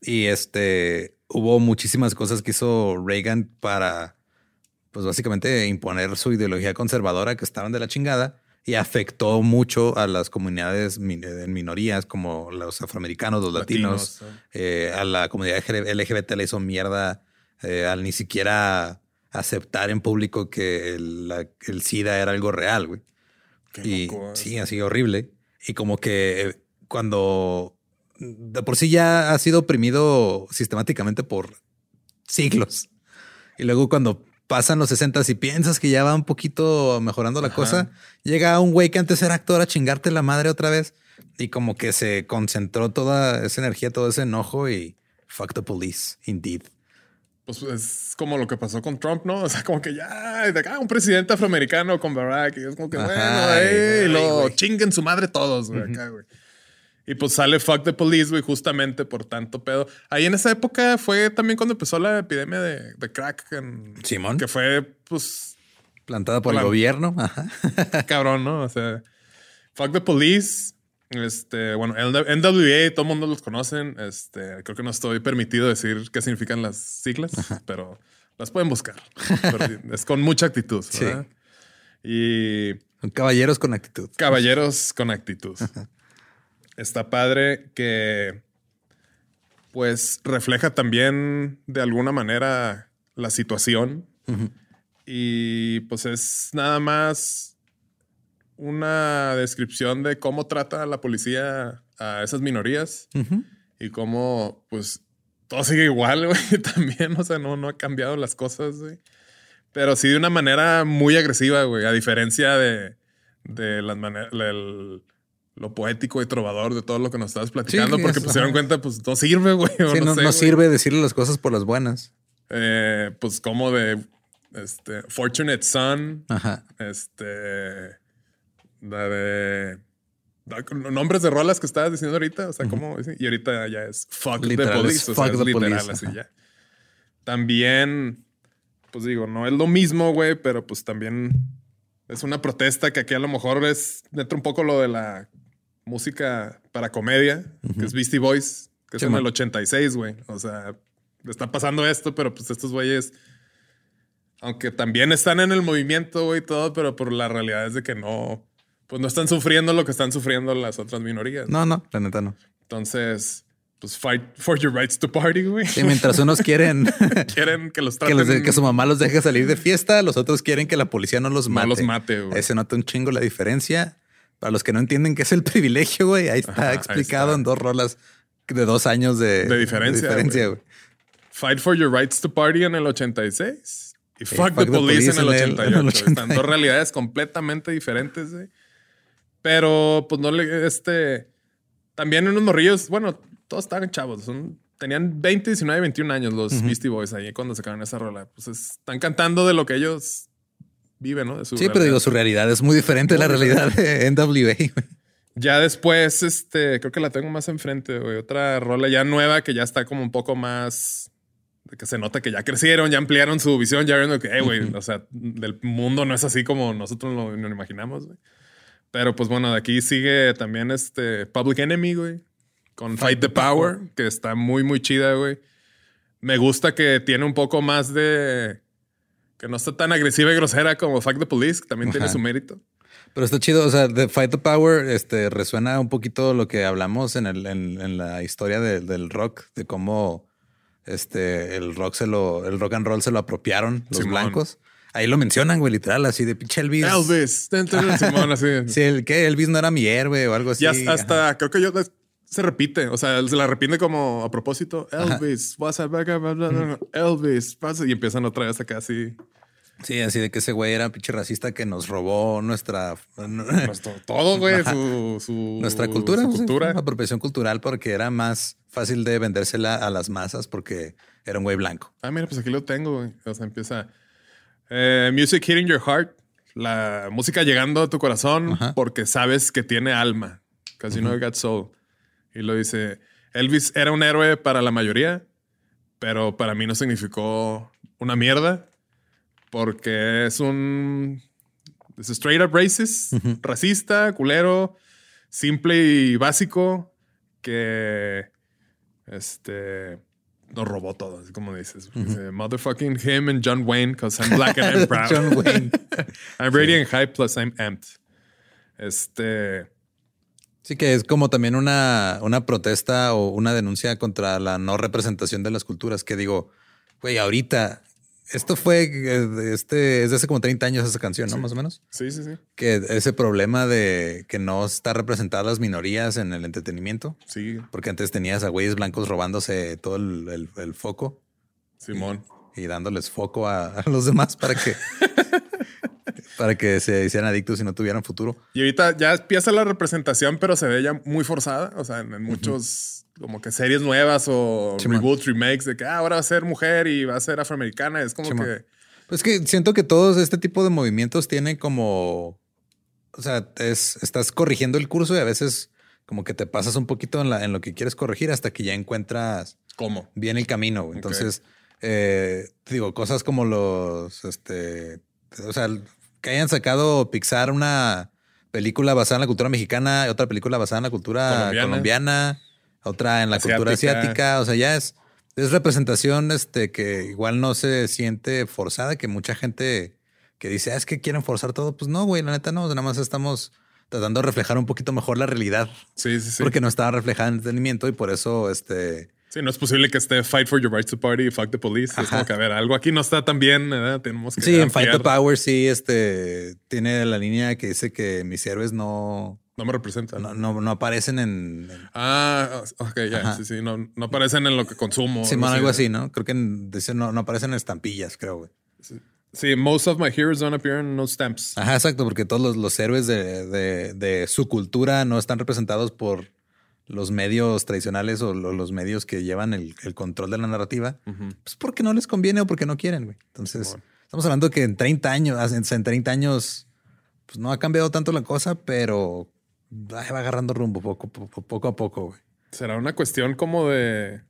[SPEAKER 1] Y este, hubo muchísimas cosas que hizo Reagan para, pues básicamente imponer su ideología conservadora que estaban de la chingada y afectó mucho a las comunidades en minorías como los afroamericanos, los latinos, eh, a la comunidad LGBT le hizo mierda eh, al ni siquiera aceptar en público que el, el SIDA era algo real, güey. y sí, así horrible. Y como que cuando de por sí ya ha sido oprimido sistemáticamente por siglos. Y luego cuando pasan los 60 y piensas que ya va un poquito mejorando la cosa, llega un güey que antes era actor a chingarte la madre otra vez y como que se concentró toda esa energía, todo ese enojo y fuck the police, indeed.
[SPEAKER 2] Pues es como lo que pasó con Trump, ¿no? O sea, como que ya, de acá un presidente afroamericano con Barack y es como que bueno, y lo chinguen su madre todos, güey, acá, güey. Y pues sale Fuck the Police, güey, justamente por tanto pedo. Ahí en esa época fue también cuando empezó la epidemia de, crack. En,
[SPEAKER 1] Simón.
[SPEAKER 2] Que fue, pues.
[SPEAKER 1] Plantada por el gobierno.
[SPEAKER 2] Cabrón, ¿no? O sea, Fuck the Police. Este, bueno, NWA, todo el mundo los conocen. Este, creo que no estoy permitido decir qué significan las siglas, pero las pueden buscar. es con mucha actitud. ¿verdad? Sí.
[SPEAKER 1] Y. Caballeros con actitud.
[SPEAKER 2] Caballeros con actitud está padre que pues refleja también de alguna manera la situación y pues es nada más una descripción de cómo trata la policía a esas minorías y cómo pues todo sigue igual, güey, también, o sea, no, no ha cambiado las cosas, güey. Pero sí de una manera muy agresiva, güey, a diferencia de, de las maneras, lo poético y trovador de todo lo que nos estabas platicando, porque pues se dieron cuenta, pues no sirve, güey.
[SPEAKER 1] no, sirve decirle las cosas por las buenas.
[SPEAKER 2] Eh, pues como de este, Fortunate Son. Ajá. Este. La de. Nombres de rolas que estabas diciendo ahorita. O sea, como. Y ahorita ya es fuck the police. o sea, es literal, así ya. También. Pues digo, no es lo mismo, güey, pero pues también es una protesta que aquí a lo mejor es dentro un poco lo de la música para comedia, que es Beastie Boys, que es en el 86, güey. O sea, está pasando esto, pero pues estos güeyes, aunque también están en el movimiento, güey, todo, pero por la realidad es de que no, pues no están sufriendo lo que están sufriendo las otras minorías.
[SPEAKER 1] No, no, la neta no.
[SPEAKER 2] Entonces, pues fight for your rights to party, güey.
[SPEAKER 1] Sí, mientras unos quieren
[SPEAKER 2] quieren que los
[SPEAKER 1] que,
[SPEAKER 2] traten.
[SPEAKER 1] los que su mamá los deje salir de fiesta, los otros quieren que la policía no los
[SPEAKER 2] No
[SPEAKER 1] mate.
[SPEAKER 2] los mate, güey.
[SPEAKER 1] Ahí se nota un chingo la diferencia. Para los que no entienden qué es el privilegio, güey, ahí está
[SPEAKER 2] Ajá, ahí
[SPEAKER 1] explicado
[SPEAKER 2] está.
[SPEAKER 1] en dos rolas de dos años de,
[SPEAKER 2] De diferencia,
[SPEAKER 1] güey.
[SPEAKER 2] Fight for your rights to party en el 86 y fuck,
[SPEAKER 1] fuck
[SPEAKER 2] the
[SPEAKER 1] the
[SPEAKER 2] police, en el
[SPEAKER 1] police en el-
[SPEAKER 2] 88.
[SPEAKER 1] en el
[SPEAKER 2] Están
[SPEAKER 1] 88.
[SPEAKER 2] dos realidades completamente diferentes, güey. Pero pues no le este también unos morrillos, bueno, todos estaban chavos, son tenían 20, 19, 21 años los Beastie Boys ahí cuando sacaron esa rola. Pues están cantando de lo que ellos viven, ¿no? De su
[SPEAKER 1] Sí, pero digo, su realidad es muy diferente de la realidad de NWA.
[SPEAKER 2] Ya después, este, creo que la tengo más enfrente, güey. Otra rola ya nueva que ya está como un poco más. que se nota que ya crecieron, ya ampliaron su visión, ya vieron que, eh, güey, o sea, del mundo no es así como nosotros lo, lo imaginamos, güey. Pero pues bueno, de aquí sigue también este Public Enemy, güey. Con Fight, the Power, que está muy, muy chida, güey. Me gusta que tiene un poco más de. que no está tan agresiva y grosera como Fuck the Police, que también tiene su mérito.
[SPEAKER 1] Pero está chido, o sea, de Fight the Power, este, resuena un poquito lo que hablamos en, el, en, en la historia de- del rock, de cómo este, el rock se lo, el rock and roll se lo apropiaron los
[SPEAKER 2] Simón.
[SPEAKER 1] blancos. Ahí lo mencionan, güey, literal, así de pinche Elvis.
[SPEAKER 2] Elvis, Simón, así.
[SPEAKER 1] Sí, el que Elvis no era mi héroe o algo así.
[SPEAKER 2] Y hasta,
[SPEAKER 1] Ajá.
[SPEAKER 2] creo que yo se repite, o sea, se la repite como a propósito. Elvis, what's up, blah, blah, blah, blah, Elvis, pasa y empiezan otra vez acá así.
[SPEAKER 1] Sí, así de que ese güey era pinche racista que nos robó nuestra,
[SPEAKER 2] Nuestro- todo, güey, su, su-
[SPEAKER 1] nuestra cultura.
[SPEAKER 2] su
[SPEAKER 1] sí,
[SPEAKER 2] cultura.
[SPEAKER 1] apropiación cultural porque era más fácil de vendérsela a las masas porque era un güey blanco.
[SPEAKER 2] Ah, mira, pues aquí lo tengo, güey. O sea, empieza eh, Music Hitting Your Heart, la música llegando a tu corazón
[SPEAKER 1] Ajá.
[SPEAKER 2] porque sabes que tiene alma, because you know it got soul. Y lo dice, Elvis era un héroe para la mayoría, pero para mí no significó una mierda porque es un es straight up racist, racista, culero, simple y básico que este nos robó todo, así como dices. Dice, Motherfucking him and John Wayne, because I'm black and I'm proud.
[SPEAKER 1] John Wayne.
[SPEAKER 2] I'm radiant high plus I'm amped. Este.
[SPEAKER 1] Sí, que es como también una, una protesta o una denuncia contra la no representación de las culturas. Que digo, güey, ahorita, esto fue, eh, este, es de hace como 30 años esa canción, ¿no? Más o menos.
[SPEAKER 2] Sí, sí, sí.
[SPEAKER 1] Que ese problema de que no está representadas las minorías en el entretenimiento.
[SPEAKER 2] Sí,
[SPEAKER 1] Porque antes tenías a güeyes blancos robándose todo el, el- el foco
[SPEAKER 2] Simón.
[SPEAKER 1] y dándoles foco a, a los demás para que, para que se hicieran adictos y no tuvieran futuro.
[SPEAKER 2] Y ahorita ya empieza la representación, pero se ve ya muy forzada. O sea, en, en muchos, como que series nuevas o
[SPEAKER 1] Simón.
[SPEAKER 2] reboots, remakes, de que ah, ahora va a ser mujer y va a ser afroamericana. Es como que.
[SPEAKER 1] Pues que siento que todos este tipo de movimientos tienen como, o sea, es, estás corrigiendo el curso y a veces como que te pasas un poquito en, la, en lo que quieres corregir hasta que ya encuentras
[SPEAKER 2] ¿Cómo?
[SPEAKER 1] bien el camino. Entonces, eh, digo, cosas como los, este, o sea, que hayan sacado Pixar una película basada en la cultura mexicana, otra película basada en la cultura
[SPEAKER 2] Colombiana.
[SPEAKER 1] colombiana, otra en la cultura
[SPEAKER 2] Asiática.
[SPEAKER 1] O sea, ya es, es representación este, que igual no se siente forzada, que mucha gente que dice, ah, es que quieren forzar todo. Pues no, güey, la neta no, nada más estamos tratando de reflejar un poquito mejor la realidad.
[SPEAKER 2] Sí, sí, sí.
[SPEAKER 1] Porque no estaba reflejada en el entretenimiento y por eso, este,
[SPEAKER 2] Sí, no es posible que esté Fight for Your Rights to Party y Fuck the Police. Es
[SPEAKER 1] Ajá.
[SPEAKER 2] como que, a ver, algo aquí no está tan bien, ¿verdad? Tenemos que.
[SPEAKER 1] Sí, en Fight the. Power sí, este tiene la línea que dice que mis héroes no,
[SPEAKER 2] No me representan.
[SPEAKER 1] no, no, no aparecen en, en
[SPEAKER 2] Ah, ok, ya, sí, sí. No, no aparecen en lo que consumo.
[SPEAKER 1] sí, man, algo así, ¿no? Creo que en- dice no, no aparecen en estampillas, creo, güey.
[SPEAKER 2] Sí, most of my heroes don't appear in no stamps.
[SPEAKER 1] Ajá, exacto, porque todos los, los héroes de, de- de su cultura no están representados por los medios tradicionales o lo- los medios que llevan el, el control de la narrativa, pues porque no les conviene o porque no quieren, güey. Entonces, estamos hablando que en 30 años, en, en 30 años, pues no ha cambiado tanto la cosa, pero va agarrando rumbo poco, poco, poco a poco, güey.
[SPEAKER 2] Será una cuestión como de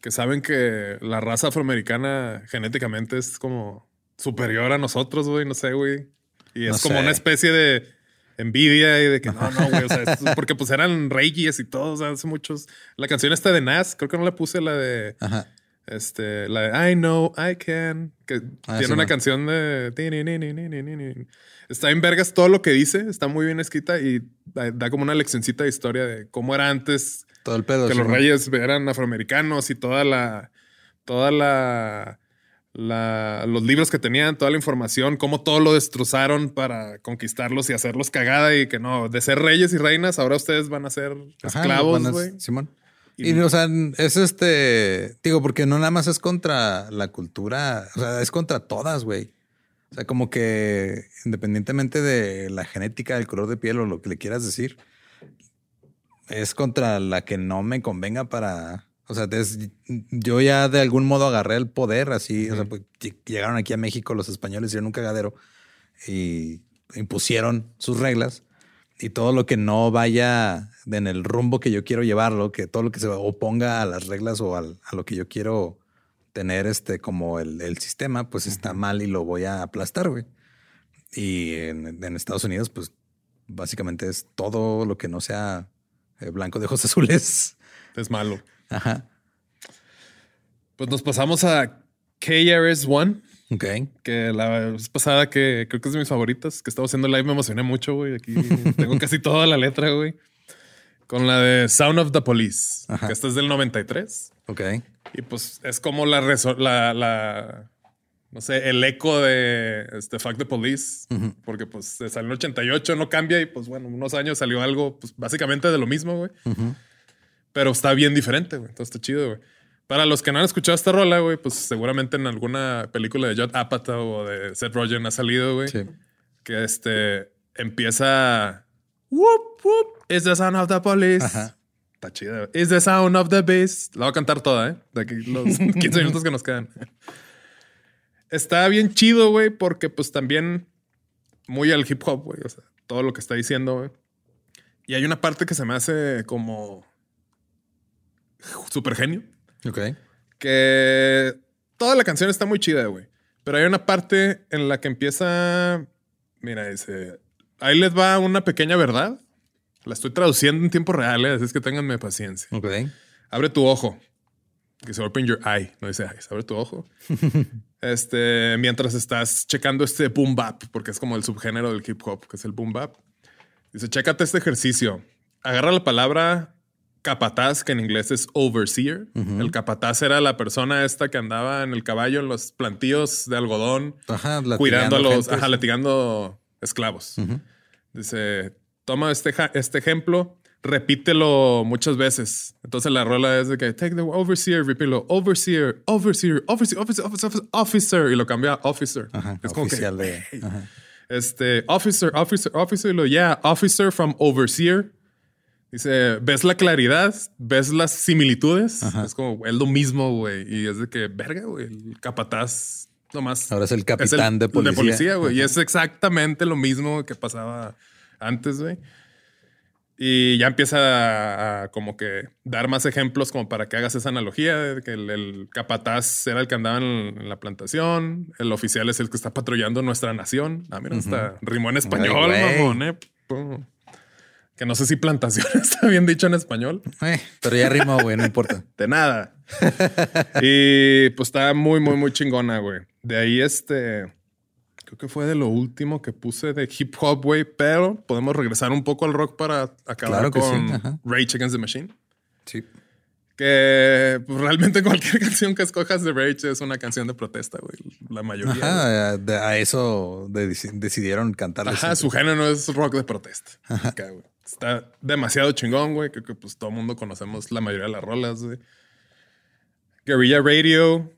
[SPEAKER 2] que saben que la raza afroamericana genéticamente es como superior a nosotros, güey. No sé, güey. Y es
[SPEAKER 1] No
[SPEAKER 2] como
[SPEAKER 1] sé.
[SPEAKER 2] una especie de envidia y de que no, no, güey. O sea, es porque pues eran reyes y todos hace muchos. La canción esta de Nas, creo que no le puse la de
[SPEAKER 1] Ajá.
[SPEAKER 2] Este, la de I know I can, que
[SPEAKER 1] Ah,
[SPEAKER 2] tiene
[SPEAKER 1] sí,
[SPEAKER 2] una
[SPEAKER 1] man.
[SPEAKER 2] canción de. Está en vergas todo lo que dice, está muy bien escrita y da, da como una leccioncita de historia de cómo era antes
[SPEAKER 1] Todo el pedo.
[SPEAKER 2] que
[SPEAKER 1] sí,
[SPEAKER 2] los
[SPEAKER 1] man.
[SPEAKER 2] reyes eran afroamericanos y toda la. toda la. La- los libros que tenían, toda la información, cómo todo lo destrozaron para conquistarlos y hacerlos cagada y que no, de ser reyes y reinas, ahora ustedes van a ser
[SPEAKER 1] Ajá,
[SPEAKER 2] esclavos, güey.
[SPEAKER 1] Simón.
[SPEAKER 2] Y-
[SPEAKER 1] Y, o sea, es este, digo, porque no nada más es contra la cultura, o sea, es contra todas, güey. O sea, como que independientemente de la genética, el color de piel o lo que le quieras decir, es contra la que no me convenga para, o sea, es- yo ya de algún modo agarré el poder, así, o sea, pues, ll- llegaron aquí a México los españoles, hicieron un cagadero y impusieron sus reglas y todo lo que no vaya en el rumbo que yo quiero llevarlo, que todo lo que se oponga a las reglas o al- a lo que yo quiero tener este como el, el sistema, pues está mal y lo voy a aplastar, güey. Y en, en Estados Unidos, pues básicamente es todo lo que no sea eh, blanco de ojos azules.
[SPEAKER 2] Es malo.
[SPEAKER 1] Ajá.
[SPEAKER 2] Pues nos pasamos a KRS-One,
[SPEAKER 1] Ok.
[SPEAKER 2] que la vez pasada que creo que es de mis favoritas, que estaba haciendo live, me emocioné mucho, güey. Aquí tengo casi toda la letra, güey. Con la de Sound of the Police,
[SPEAKER 1] Ajá.
[SPEAKER 2] que esta es del 93.
[SPEAKER 1] Ok.
[SPEAKER 2] Y pues es como la, la, la no sé, el eco de este Fuck the Police, porque pues salió en el 88, no cambia y pues bueno, unos años salió algo pues básicamente de lo mismo, güey. Pero está bien diferente, güey. Entonces está chido, güey. Para los que no han escuchado esta rola, güey, pues seguramente en alguna película de Judd Apatow o de Seth Rogen ha salido, güey.
[SPEAKER 1] Sí.
[SPEAKER 2] Que este empieza. Whoop, whoop. Is the sound of the police.
[SPEAKER 1] Ajá.
[SPEAKER 2] Está chida. güey. Is the sound of the beast. La voy a cantar toda, ¿eh? De aquí los 15 minutos que nos quedan. Está bien chido, güey, porque pues también muy al hip hop, güey. O sea, todo lo que está diciendo, güey. Y hay una parte que se me hace como súper genio.
[SPEAKER 1] Ok.
[SPEAKER 2] Que toda la canción está muy chida, güey. Pero hay una parte en la que empieza. Mira, dice. Ahí les va una pequeña verdad. La estoy traduciendo en tiempo real, ¿eh? así es que ténganme paciencia.
[SPEAKER 1] Ok.
[SPEAKER 2] Abre tu ojo. Que se open your eye. No dice eyes. Abre tu ojo. este, mientras estás checando este boom bap, porque es como el subgénero del hip hop, que es el boom bap. Dice, chécate este ejercicio. Agarra la palabra capataz, que en inglés es overseer. El capataz era la persona esta que andaba en el caballo en los plantíos de algodón,
[SPEAKER 1] Ajá.
[SPEAKER 2] cuidando a los, ajá, latigando esclavos. Dice, toma este, este ejemplo, repítelo muchas veces. Entonces la rola es de que take the overseer, repítelo, overseer, overseer, overseer, officer, officer, officer, y lo cambia a officer.
[SPEAKER 1] Ajá.
[SPEAKER 2] es como que,
[SPEAKER 1] de.
[SPEAKER 2] "Hey".
[SPEAKER 1] Ajá.
[SPEAKER 2] este, officer, officer, officer, y lo, yeah, officer from overseer. Dice, ¿ves la claridad? ¿Ves las similitudes? Es como, es lo mismo, güey. Y es de que, verga, güey, el capataz nomás
[SPEAKER 1] Ahora es el
[SPEAKER 2] es el
[SPEAKER 1] capitán de policía.
[SPEAKER 2] De policía, güey. Y es exactamente lo mismo que pasaba antes, güey. Y ya empieza a, a como que dar más ejemplos como para que hagas esa analogía de que el, el capataz era el que andaba en, en la plantación, el oficial es el que está patrullando nuestra nación. Ah, mira, hasta rimó en español,
[SPEAKER 1] Ay,
[SPEAKER 2] mamón, eh. Que no sé si plantación está bien dicho en español.
[SPEAKER 1] Eh, pero ya rimó, güey, no importa.
[SPEAKER 2] De nada. y pues está muy, muy, muy chingona, güey. De ahí este. Creo que fue de lo último que puse de hip hop, güey. Pero podemos regresar un poco al rock para acabar
[SPEAKER 1] Claro que sí,
[SPEAKER 2] con
[SPEAKER 1] ajá.
[SPEAKER 2] Rage Against the Machine.
[SPEAKER 1] Sí.
[SPEAKER 2] Que pues, realmente cualquier canción que escojas de Rage es una canción de protesta, güey. La mayoría.
[SPEAKER 1] Ajá, de- a eso de- decidieron cantar.
[SPEAKER 2] Ajá, su género es rock de protesta. Acá, güey. Está demasiado chingón, güey. Creo que pues todo el mundo conocemos la mayoría de las rolas, güey. Guerrilla Radio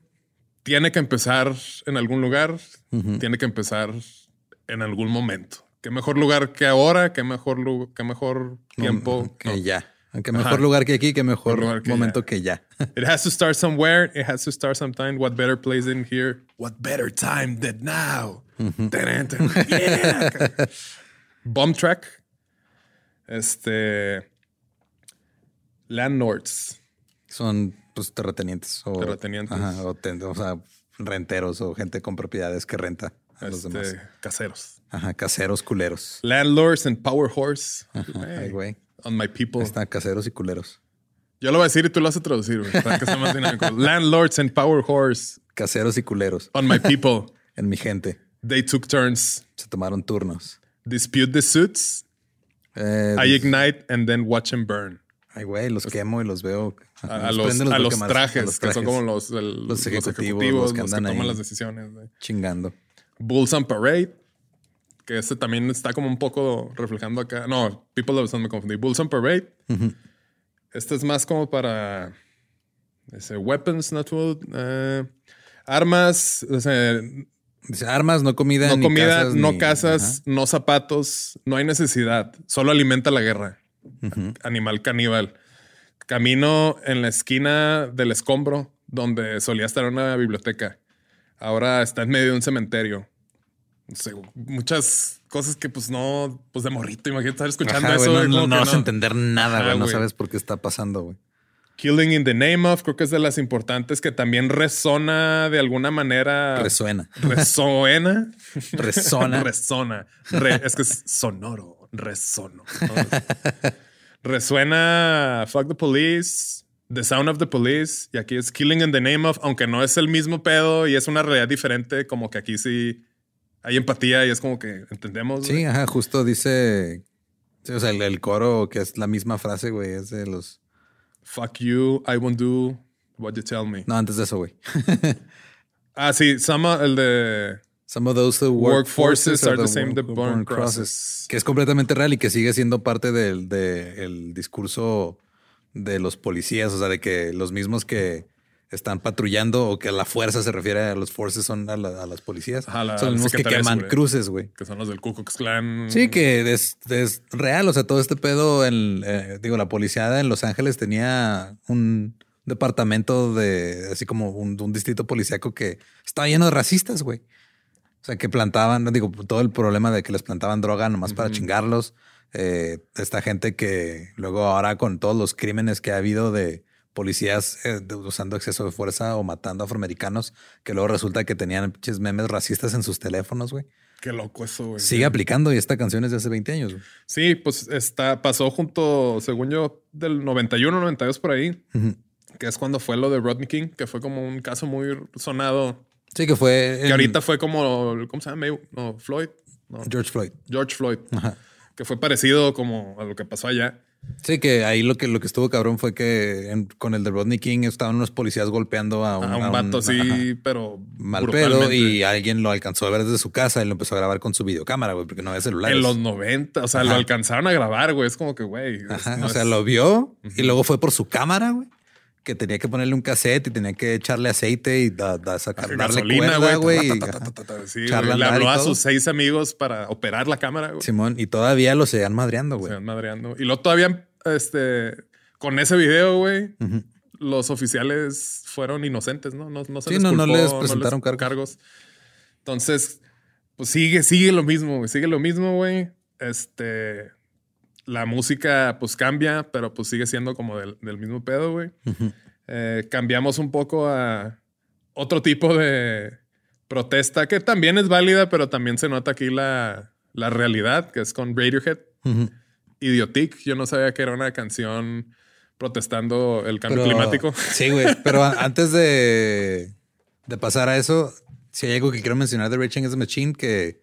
[SPEAKER 2] tiene que empezar en algún lugar, tiene que empezar en algún momento. Qué mejor lugar que ahora, qué mejor, lu- qué mejor tiempo.
[SPEAKER 1] Que
[SPEAKER 2] No.
[SPEAKER 1] ya. Que mejor
[SPEAKER 2] Ajá.
[SPEAKER 1] lugar que aquí, que mejor
[SPEAKER 2] lugar que
[SPEAKER 1] momento
[SPEAKER 2] ya.
[SPEAKER 1] que ya.
[SPEAKER 2] It has to start somewhere. It has to start sometime. What better place than here? What better time than now? Tan, tan, yeah. Bomb track. Este. Landlords.
[SPEAKER 1] Son pues terratenientes o
[SPEAKER 2] Terratenientes.
[SPEAKER 1] Ajá, o, ten- o sea, renteros o gente con propiedades que renta a los
[SPEAKER 2] este,
[SPEAKER 1] demás.
[SPEAKER 2] caseros.
[SPEAKER 1] Ajá, caseros culeros.
[SPEAKER 2] Landlords and power horse.
[SPEAKER 1] Ay,
[SPEAKER 2] Hey,
[SPEAKER 1] güey.
[SPEAKER 2] on my people.
[SPEAKER 1] Ahí Están caseros y culeros.
[SPEAKER 2] Yo lo voy a decir y tú lo vas a traducir, güey, para que sea más dinámico. Landlords and power whores
[SPEAKER 1] Caseros y culeros.
[SPEAKER 2] on my people.
[SPEAKER 1] En mi gente.
[SPEAKER 2] They took turns.
[SPEAKER 1] Se tomaron turnos.
[SPEAKER 2] Dispute the suits.
[SPEAKER 1] Eh,
[SPEAKER 2] I ignite and then watch them burn.
[SPEAKER 1] ay, güey, los quemo y los veo.
[SPEAKER 2] A, a
[SPEAKER 1] Los
[SPEAKER 2] los, a los trajes,
[SPEAKER 1] a los
[SPEAKER 2] que son
[SPEAKER 1] trajes,
[SPEAKER 2] como los, el-
[SPEAKER 1] Los ejecutivos, los que andan
[SPEAKER 2] toman
[SPEAKER 1] ahí.
[SPEAKER 2] las decisiones. güey.
[SPEAKER 1] Chingando.
[SPEAKER 2] Bulls on Parade, que este también está como un poco reflejando acá. No, People of Sun me confundí. Bulls on Parade. Este es más como para ese, weapons, not food. eh, armas, o sea,
[SPEAKER 1] Dice, armas, no comida.
[SPEAKER 2] no
[SPEAKER 1] ni
[SPEAKER 2] comida,
[SPEAKER 1] casas,
[SPEAKER 2] no
[SPEAKER 1] ni-
[SPEAKER 2] casas, no zapatos, no hay necesidad. Solo alimenta la guerra. Animal caníbal. Camino en la esquina del escombro donde solía estar una biblioteca. Ahora está en medio de un cementerio. No sé, muchas cosas que pues no, pues de morrito, imagínate estar escuchando
[SPEAKER 1] Ajá,
[SPEAKER 2] eso.
[SPEAKER 1] no, vas a entender nada,
[SPEAKER 2] Ajá,
[SPEAKER 1] güey. No sabes por qué está pasando, güey.
[SPEAKER 2] Killing in the name of, creo que es de las importantes que también resona de alguna manera.
[SPEAKER 1] Resuena.
[SPEAKER 2] Resuena.
[SPEAKER 1] Resona.
[SPEAKER 2] Resona. Re- es que es sonoro. Resono. Resuena Fuck the Police, The Sound of the Police. Y aquí es Killing in the Name of, aunque no es el mismo pedo y es una realidad diferente, como que aquí sí hay empatía y es como que entendemos.
[SPEAKER 1] Sí, ajá, justo dice. o sea, el, el coro que es la misma frase, güey, es de los.
[SPEAKER 2] Fuck you, I won't do what you tell me.
[SPEAKER 1] No, antes de eso, güey.
[SPEAKER 2] Ah, sí, Sama, el de
[SPEAKER 1] Some of those who work
[SPEAKER 2] Workforces are the same that
[SPEAKER 1] who
[SPEAKER 2] burn
[SPEAKER 1] burn
[SPEAKER 2] crosses.
[SPEAKER 1] Que es completamente real y que sigue siendo parte del de el discurso de los policías. O sea, de que los mismos que están patrullando o que la fuerza se refiere a los forces son a, la- a las policías.
[SPEAKER 2] Ajá, la-
[SPEAKER 1] son los mismos que queman cruces, güey.
[SPEAKER 2] que son los del Ku Klux Klan.
[SPEAKER 1] Sí, que es, es real. O sea, todo este pedo, en, eh, digo, la policía en Los Ángeles tenía un departamento de, así como un, un distrito policíaco que estaba lleno de racistas, güey. O sea, que plantaban, digo, todo el problema de que les plantaban droga nomás para chingarlos. Eh, esta gente que luego ahora con todos los crímenes que ha habido de policías eh, usando exceso de fuerza o matando afroamericanos, que luego resulta que tenían memes racistas en sus teléfonos, güey.
[SPEAKER 2] Qué loco eso, güey.
[SPEAKER 1] Sigue aplicando y esta canción es de hace 20 años. güey.
[SPEAKER 2] Sí, pues está, pasó junto, según yo, del 91, 92 por ahí, que es cuando fue lo de Rodney King, que fue como un caso muy sonado.
[SPEAKER 1] Sí, que fue.
[SPEAKER 2] Que
[SPEAKER 1] en
[SPEAKER 2] ahorita fue como, ¿cómo se llama? No, Floyd. No,
[SPEAKER 1] George Floyd.
[SPEAKER 2] George Floyd.
[SPEAKER 1] Ajá.
[SPEAKER 2] Que fue parecido como a lo que pasó allá.
[SPEAKER 1] Sí, que ahí lo que, lo que estuvo cabrón fue que en- con el de Rodney King estaban unos policías golpeando a un,
[SPEAKER 2] A un
[SPEAKER 1] a
[SPEAKER 2] vato
[SPEAKER 1] ajá,
[SPEAKER 2] así, pero
[SPEAKER 1] mal pedo y alguien lo alcanzó a ver desde su casa y lo empezó a grabar con su videocámara, güey, porque no había celulares.
[SPEAKER 2] En los 90, o sea, lo alcanzaron a grabar, güey. Es como que, güey. es-
[SPEAKER 1] Ajá,
[SPEAKER 2] no
[SPEAKER 1] o sea,
[SPEAKER 2] es-
[SPEAKER 1] lo vio y luego fue por su cámara, güey. Que tenía que ponerle un cassette y tenía que echarle aceite y da, da- sacar, darle
[SPEAKER 2] gasolina,
[SPEAKER 1] cuerda,
[SPEAKER 2] güey. sí. Le habló a sus seis amigos para operar la cámara, güey.
[SPEAKER 1] Simón, y todavía lo seguían madreando,
[SPEAKER 2] Se
[SPEAKER 1] güey.
[SPEAKER 2] van madreando. Y luego todavía, este, con ese video, güey, los oficiales fueron inocentes, ¿no? No, no se
[SPEAKER 1] Sí,
[SPEAKER 2] les
[SPEAKER 1] no, les presentaron cargos.
[SPEAKER 2] Entonces, pues sigue, sigue lo mismo, güey. Sigue lo mismo, güey. Este, la música, pues cambia, pero pues sigue siendo como del, del mismo pedo, güey. Eh, cambiamos un poco a otro tipo de protesta que también es válida, pero también se nota aquí la, la realidad, que es con Radiohead.
[SPEAKER 1] Ujú.
[SPEAKER 2] Idiotic. Yo no sabía que era una canción protestando el cambio
[SPEAKER 1] Pero-
[SPEAKER 2] climático.
[SPEAKER 1] Sí, güey. Pero antes de, de pasar a eso, si hay algo que quiero mencionar de Rage Against the Machine, que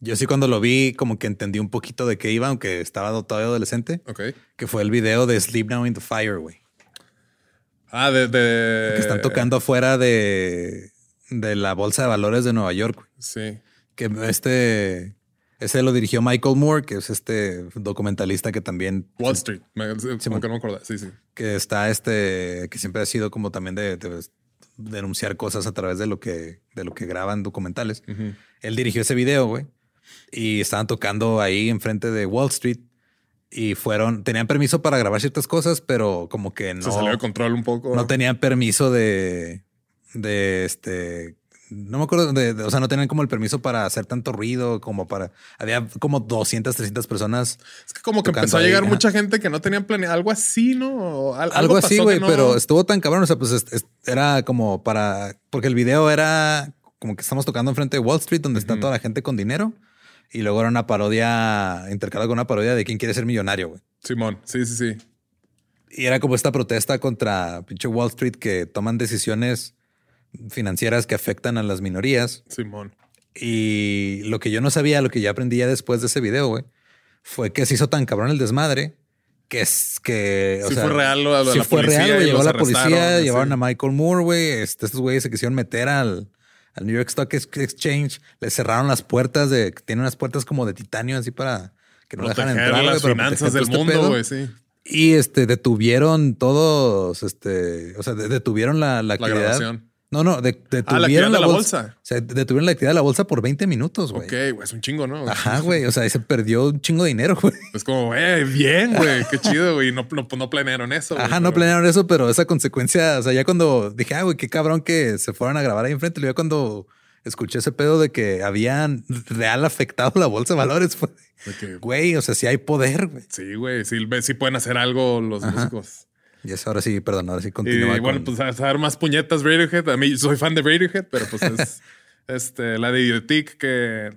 [SPEAKER 1] yo sí cuando lo vi como que entendí un poquito de qué iba, aunque estaba todavía adolescente,
[SPEAKER 2] Ok.
[SPEAKER 1] que fue el video de Sleep Now in the Fire, güey.
[SPEAKER 2] Ah, de. de-
[SPEAKER 1] Que están tocando afuera de, de la Bolsa de Valores de Nueva York, güey.
[SPEAKER 2] Sí.
[SPEAKER 1] Que este... Ese lo dirigió Michael Moore, que es este documentalista que también
[SPEAKER 2] Wall Street. Me, que no me acordaba. Sí, sí.
[SPEAKER 1] que está este, que siempre ha sido como también de, de denunciar cosas a través de lo que, de lo que graban documentales. Él dirigió ese video, güey, y estaban tocando ahí enfrente de Wall Street y fueron, tenían permiso para grabar ciertas cosas, pero como que no,
[SPEAKER 2] Se salió de control un poco.
[SPEAKER 1] no tenían permiso de, de este, no me acuerdo, de, de- o sea, no tenían como el permiso para hacer tanto ruido, como para, había como 200, 300 personas
[SPEAKER 2] Es que como que empezó a
[SPEAKER 1] ahí,
[SPEAKER 2] llegar
[SPEAKER 1] ajá.
[SPEAKER 2] mucha gente que no tenían planeado algo así, ¿no? Al-
[SPEAKER 1] Algo así, güey,
[SPEAKER 2] no-
[SPEAKER 1] pero estuvo tan cabrón. O sea, pues es- es- era como para. Porque el video era como que estamos tocando enfrente de Wall Street, donde está toda la gente con dinero. Y luego era una parodia intercalada con una parodia de quién quiere ser millonario, güey.
[SPEAKER 2] Simón, sí, sí, sí.
[SPEAKER 1] Y era como esta protesta contra pinche Wall Street que toman decisiones financieras que afectan a las minorías.
[SPEAKER 2] Simón.
[SPEAKER 1] Y lo que yo no sabía, lo que ya aprendí ya después de ese video, güey, fue que se hizo tan cabrón el desmadre que es que.
[SPEAKER 2] O sí fue real lo de
[SPEAKER 1] sí
[SPEAKER 2] la
[SPEAKER 1] fue
[SPEAKER 2] policía.
[SPEAKER 1] real, güey. Llegó la policía, llevaron
[SPEAKER 2] sí.
[SPEAKER 1] a Michael Moore, güey. Este, estos güeyes se quisieron meter al, al New York Stock Exchange. Le cerraron las puertas de. Tiene unas puertas como de titanio así para que no dejan entrar.
[SPEAKER 2] las
[SPEAKER 1] para
[SPEAKER 2] finanzas del
[SPEAKER 1] este
[SPEAKER 2] mundo, güey, sí.
[SPEAKER 1] Y este detuvieron todos, este, o sea, de- detuvieron la, la
[SPEAKER 2] La
[SPEAKER 1] actividad.
[SPEAKER 2] grabación.
[SPEAKER 1] No, no, de- detuvieron
[SPEAKER 2] Ah, la la
[SPEAKER 1] bol-
[SPEAKER 2] bolsa.
[SPEAKER 1] O sea, detuvieron la actividad de la bolsa por 20 minutos, güey.
[SPEAKER 2] Ok, güey, es un chingo, ¿no?
[SPEAKER 1] Ajá, güey. O sea, ahí se perdió un chingo de dinero, güey.
[SPEAKER 2] Es como, güey, bien, güey, qué chido, güey. No, no, no planearon eso. güey,
[SPEAKER 1] Ajá, no
[SPEAKER 2] pero-
[SPEAKER 1] planearon eso, pero esa consecuencia, o sea, ya cuando dije, ah, güey, qué cabrón que se fueron a grabar ahí enfrente, luego cuando escuché ese pedo de que habían real afectado la bolsa de valores,
[SPEAKER 2] que,
[SPEAKER 1] güey, o sea, sí hay poder, güey.
[SPEAKER 2] Sí, güey, sí, sí pueden hacer algo los músicos.
[SPEAKER 1] Y eso ahora sí, perdón, ahora sí
[SPEAKER 2] Y
[SPEAKER 1] continúa.
[SPEAKER 2] bueno,
[SPEAKER 1] con-
[SPEAKER 2] pues a dar más puñetas Radiohead. A mí soy fan de Radiohead, pero pues es este, la de Idiotic que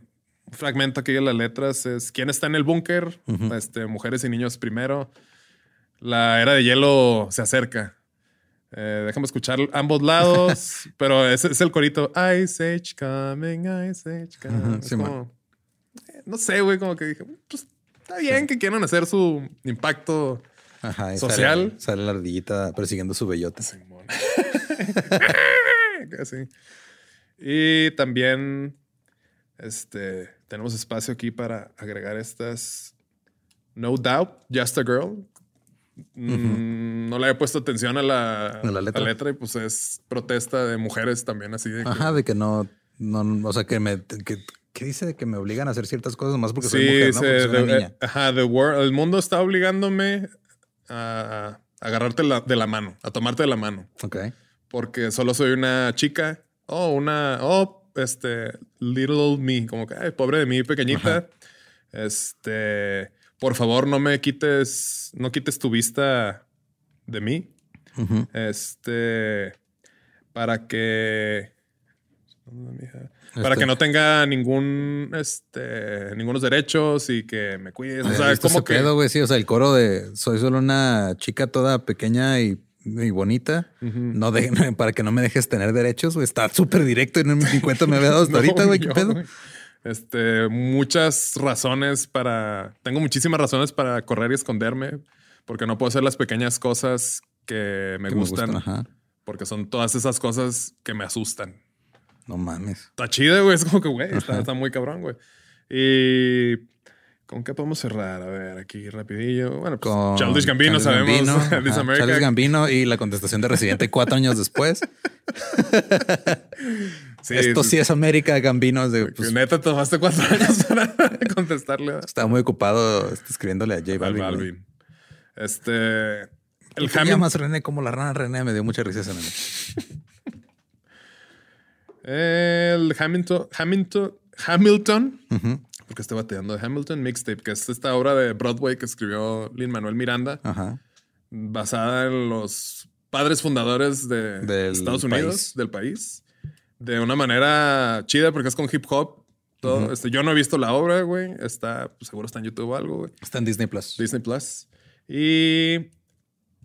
[SPEAKER 2] fragmento aquí de las letras es ¿Quién está en el búnker? este, mujeres y niños primero. La era de hielo se acerca. Eh, déjame escuchar ambos lados, pero ese es el corito. Ice Age coming, Ice Age coming. Es
[SPEAKER 1] sí,
[SPEAKER 2] como- eh, no sé, güey, como que dije, pues está bien que quieran hacer su impacto
[SPEAKER 1] Ajá,
[SPEAKER 2] social.
[SPEAKER 1] Sale, sale la ardillita persiguiendo su bellota.
[SPEAKER 2] Casi. Y también este, tenemos espacio aquí para agregar estas No Doubt, Just a Girl. Mm, No le había puesto atención a la,
[SPEAKER 1] A la letra.
[SPEAKER 2] y pues es protesta de mujeres también así de que-
[SPEAKER 1] Ajá, de que no, no, o sea, que me, que, ¿qué dice? De que me obligan a hacer ciertas cosas más porque soy
[SPEAKER 2] Sí,
[SPEAKER 1] mujer, ¿no? Porque soy una
[SPEAKER 2] the-
[SPEAKER 1] niña.
[SPEAKER 2] ajá, the world- el mundo está obligándome a, a agarrarte la- de la mano, a tomarte de la mano.
[SPEAKER 1] Ok.
[SPEAKER 2] porque solo soy una chica o una, oh, este, little me, como que, ay, pobre de mí, pequeñita. Este, por favor, no me quites, no quites tu vista de mí. Este, para que, para
[SPEAKER 1] Este-
[SPEAKER 2] que no tenga ningún, este, ningunos derechos y que me cuides. O
[SPEAKER 1] ¿Has
[SPEAKER 2] sea, como que,
[SPEAKER 1] pedo? Sí, o sea, el coro de soy solo una chica toda pequeña y, y bonita. No de, para que no me dejes tener derechos, güey. Está súper directo y no ni cuenta me había dado hasta
[SPEAKER 2] No,
[SPEAKER 1] ahorita, güey. ¿Qué
[SPEAKER 2] yo,
[SPEAKER 1] pedo?
[SPEAKER 2] Este, muchas razones para. Tengo muchísimas razones para correr y esconderme. Porque no puedo hacer las pequeñas cosas que me
[SPEAKER 1] Que me
[SPEAKER 2] gustan. Porque son todas esas cosas que me asustan.
[SPEAKER 1] No mames.
[SPEAKER 2] Está chido, güey. Es como que, güey, está, está muy cabrón, güey. Y. ¿Con qué podemos cerrar? A ver, aquí rapidillo. Bueno, pues
[SPEAKER 1] Con
[SPEAKER 2] Childish Gambino,
[SPEAKER 1] Childish
[SPEAKER 2] sabemos.
[SPEAKER 1] Gambino,
[SPEAKER 2] This
[SPEAKER 1] ajá,
[SPEAKER 2] America.
[SPEAKER 1] Childish Gambino y la contestación de Residente cuatro años después.
[SPEAKER 2] Sí,
[SPEAKER 1] Esto sí es América, Gambino. de, pues,
[SPEAKER 2] neta, tomaste cuatro años para contestarle.
[SPEAKER 1] estaba muy ocupado este, escribiéndole a J
[SPEAKER 2] al
[SPEAKER 1] Balvin.
[SPEAKER 2] Balvin. Este. El
[SPEAKER 1] ¿Tú te
[SPEAKER 2] Hamilton.
[SPEAKER 1] llamas René como la rana René? Me dio mucha risa ese nombre.
[SPEAKER 2] El Hamilton, Hamilton, Hamilton, porque estoy bateando de Hamilton Mixtape, que es esta obra de Broadway que escribió Lin Manuel Miranda,
[SPEAKER 1] Ajá.
[SPEAKER 2] basada en los padres fundadores de
[SPEAKER 1] Del
[SPEAKER 2] Estados Unidos,
[SPEAKER 1] país.
[SPEAKER 2] del país, de una manera chida porque es con hip hop. Todo. este, yo no he visto la obra, güey. Está, pues, seguro está en YouTube o algo, güey.
[SPEAKER 1] Está en Disney Plus.
[SPEAKER 2] Disney Plus. Y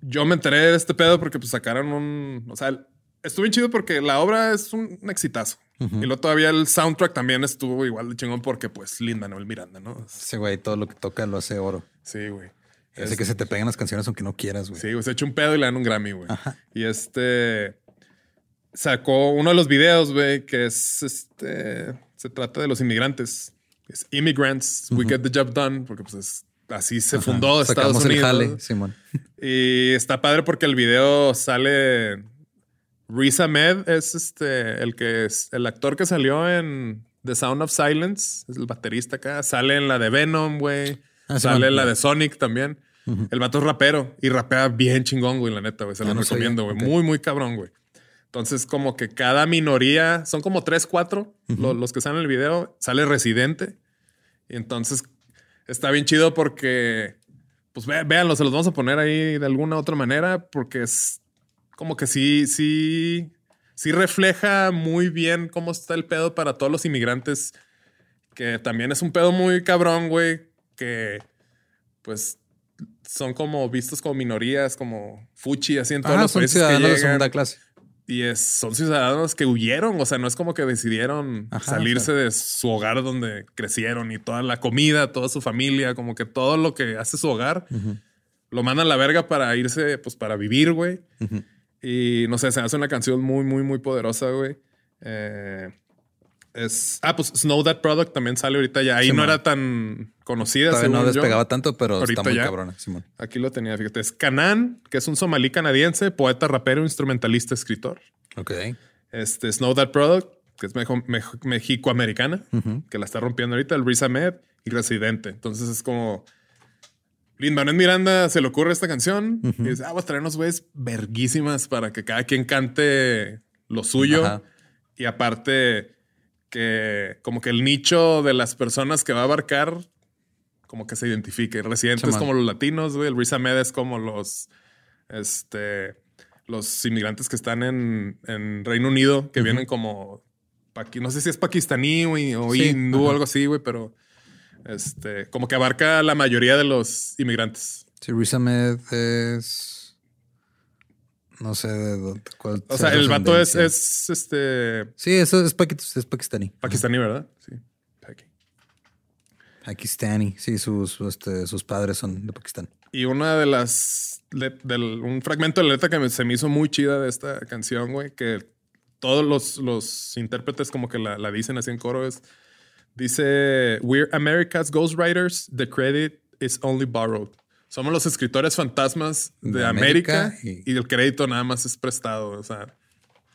[SPEAKER 2] yo me enteré de este pedo porque pues sacaron un. O sea, estuvo bien chido porque la obra es un, un exitazo. Y luego todavía el soundtrack también estuvo igual de chingón porque pues Linda, ¿no? El Miranda, ¿no?
[SPEAKER 1] Ese güey, todo lo que toca lo hace oro.
[SPEAKER 2] Sí, güey.
[SPEAKER 1] Hace que se te peguen las canciones aunque no quieras, güey.
[SPEAKER 2] Sí, güey, se echó un pedo y le dan un Grammy, güey. Y este sacó uno de los videos, güey, que es este. Se trata de los inmigrantes. Es Immigrants, We Get the Job Done, porque pues es- así se fundó Estados
[SPEAKER 1] Sacamos el
[SPEAKER 2] Unidos.
[SPEAKER 1] jale, Simón.
[SPEAKER 2] Y está padre porque el video sale. Riz Ahmed es este, el que es el actor que salió en The Sound of Silence, es el baterista acá. Sale en la de Venom, güey.
[SPEAKER 1] Ah,
[SPEAKER 2] sale en la de Sonic también. El vato es rapero y rapea bien chingón, güey, la neta, güey. Se lo
[SPEAKER 1] no
[SPEAKER 2] recomiendo, güey. Muy, muy cabrón, güey. Entonces, como que cada minoría, son como tres, cuatro lo- los que salen en el video, sale residente. Y entonces está bien chido porque, pues véanlo, se los vamos a poner ahí de alguna otra manera, porque es como que sí, sí, sí refleja muy bien cómo está el pedo para todos los inmigrantes, que también es un pedo muy cabrón, güey, que pues son como vistos como minorías, como fuchi, así en todos
[SPEAKER 1] Ah,
[SPEAKER 2] los
[SPEAKER 1] son
[SPEAKER 2] países que
[SPEAKER 1] ciudadanos de
[SPEAKER 2] llegan.
[SPEAKER 1] segunda clase.
[SPEAKER 2] Y es, son ciudadanos que huyeron, o sea, no es como que decidieron
[SPEAKER 1] Ajá,
[SPEAKER 2] salirse
[SPEAKER 1] o sea.
[SPEAKER 2] de su hogar donde crecieron y toda la comida, toda su familia, como que todo lo que hace su hogar, lo mandan a la verga para irse, pues para vivir, güey. Y no sé, se hace una canción muy, muy, muy poderosa, güey. Eh, es, ah, pues Snow That Product también sale ahorita ya. Ahí no era tan conocida.
[SPEAKER 1] Todavía no
[SPEAKER 2] según yo.
[SPEAKER 1] despegaba tanto, pero
[SPEAKER 2] Ahorita
[SPEAKER 1] está muy
[SPEAKER 2] ya.
[SPEAKER 1] cabrona, Simón.
[SPEAKER 2] Aquí lo tenía, fíjate. Es Canan, que es un somalí canadiense, poeta, rapero, instrumentalista, escritor.
[SPEAKER 1] Ok.
[SPEAKER 2] Este Snow That Product, que es mejo- mejo- mexicoamericana, que la está rompiendo ahorita, el Riz Ahmed y Residente. Entonces es como. Lin Manuel Miranda se le ocurre esta canción y dice: Ah, voy a traer unos güeyes verguísimas para que cada quien cante lo suyo.
[SPEAKER 1] Ajá.
[SPEAKER 2] Y aparte, que como que el nicho de las personas que va a abarcar, como que se identifique. Residente es
[SPEAKER 1] Simón.
[SPEAKER 2] como los latinos, güey. El Riz Ahmed es como los. Este los inmigrantes que están en, en Reino Unido, que vienen como, no sé si es pakistaní güey, o
[SPEAKER 1] Sí,
[SPEAKER 2] hindú o algo así, güey, pero este, como que abarca la mayoría de los inmigrantes.
[SPEAKER 1] Sí, Riz Ahmed es. No sé de dónde. Cuál
[SPEAKER 2] O
[SPEAKER 1] sea
[SPEAKER 2] el vato es, es este
[SPEAKER 1] Sí, eso es, es pakistaní.
[SPEAKER 2] pakistaní, ¿verdad? Sí. Paki.
[SPEAKER 1] Pakistani. Sí, sus, este, sus padres son de Pakistán.
[SPEAKER 2] Y una de las. del- un fragmento de letra que me- se me hizo muy chida de esta canción, güey, que todos los, los intérpretes como que la, la dicen así en coro es. Dice: We're America's ghostwriters. The credit is only borrowed. Somos los escritores fantasmas de,
[SPEAKER 1] De
[SPEAKER 2] América,
[SPEAKER 1] América
[SPEAKER 2] y...
[SPEAKER 1] y-
[SPEAKER 2] el crédito nada más es prestado. O sea,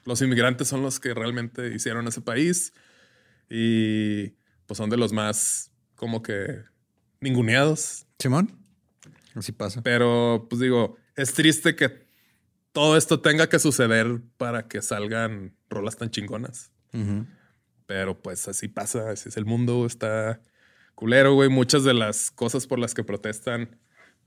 [SPEAKER 2] los inmigrantes son los que realmente hicieron ese país y pues son de los más como que ninguneados.
[SPEAKER 1] Simón. Así pasa.
[SPEAKER 2] Pero, pues digo, es triste que todo esto tenga que suceder para que salgan rolas tan chingonas.
[SPEAKER 1] Ujú.
[SPEAKER 2] Pero pues así pasa, así es el mundo, está culero, güey. Muchas de las cosas por las que protestan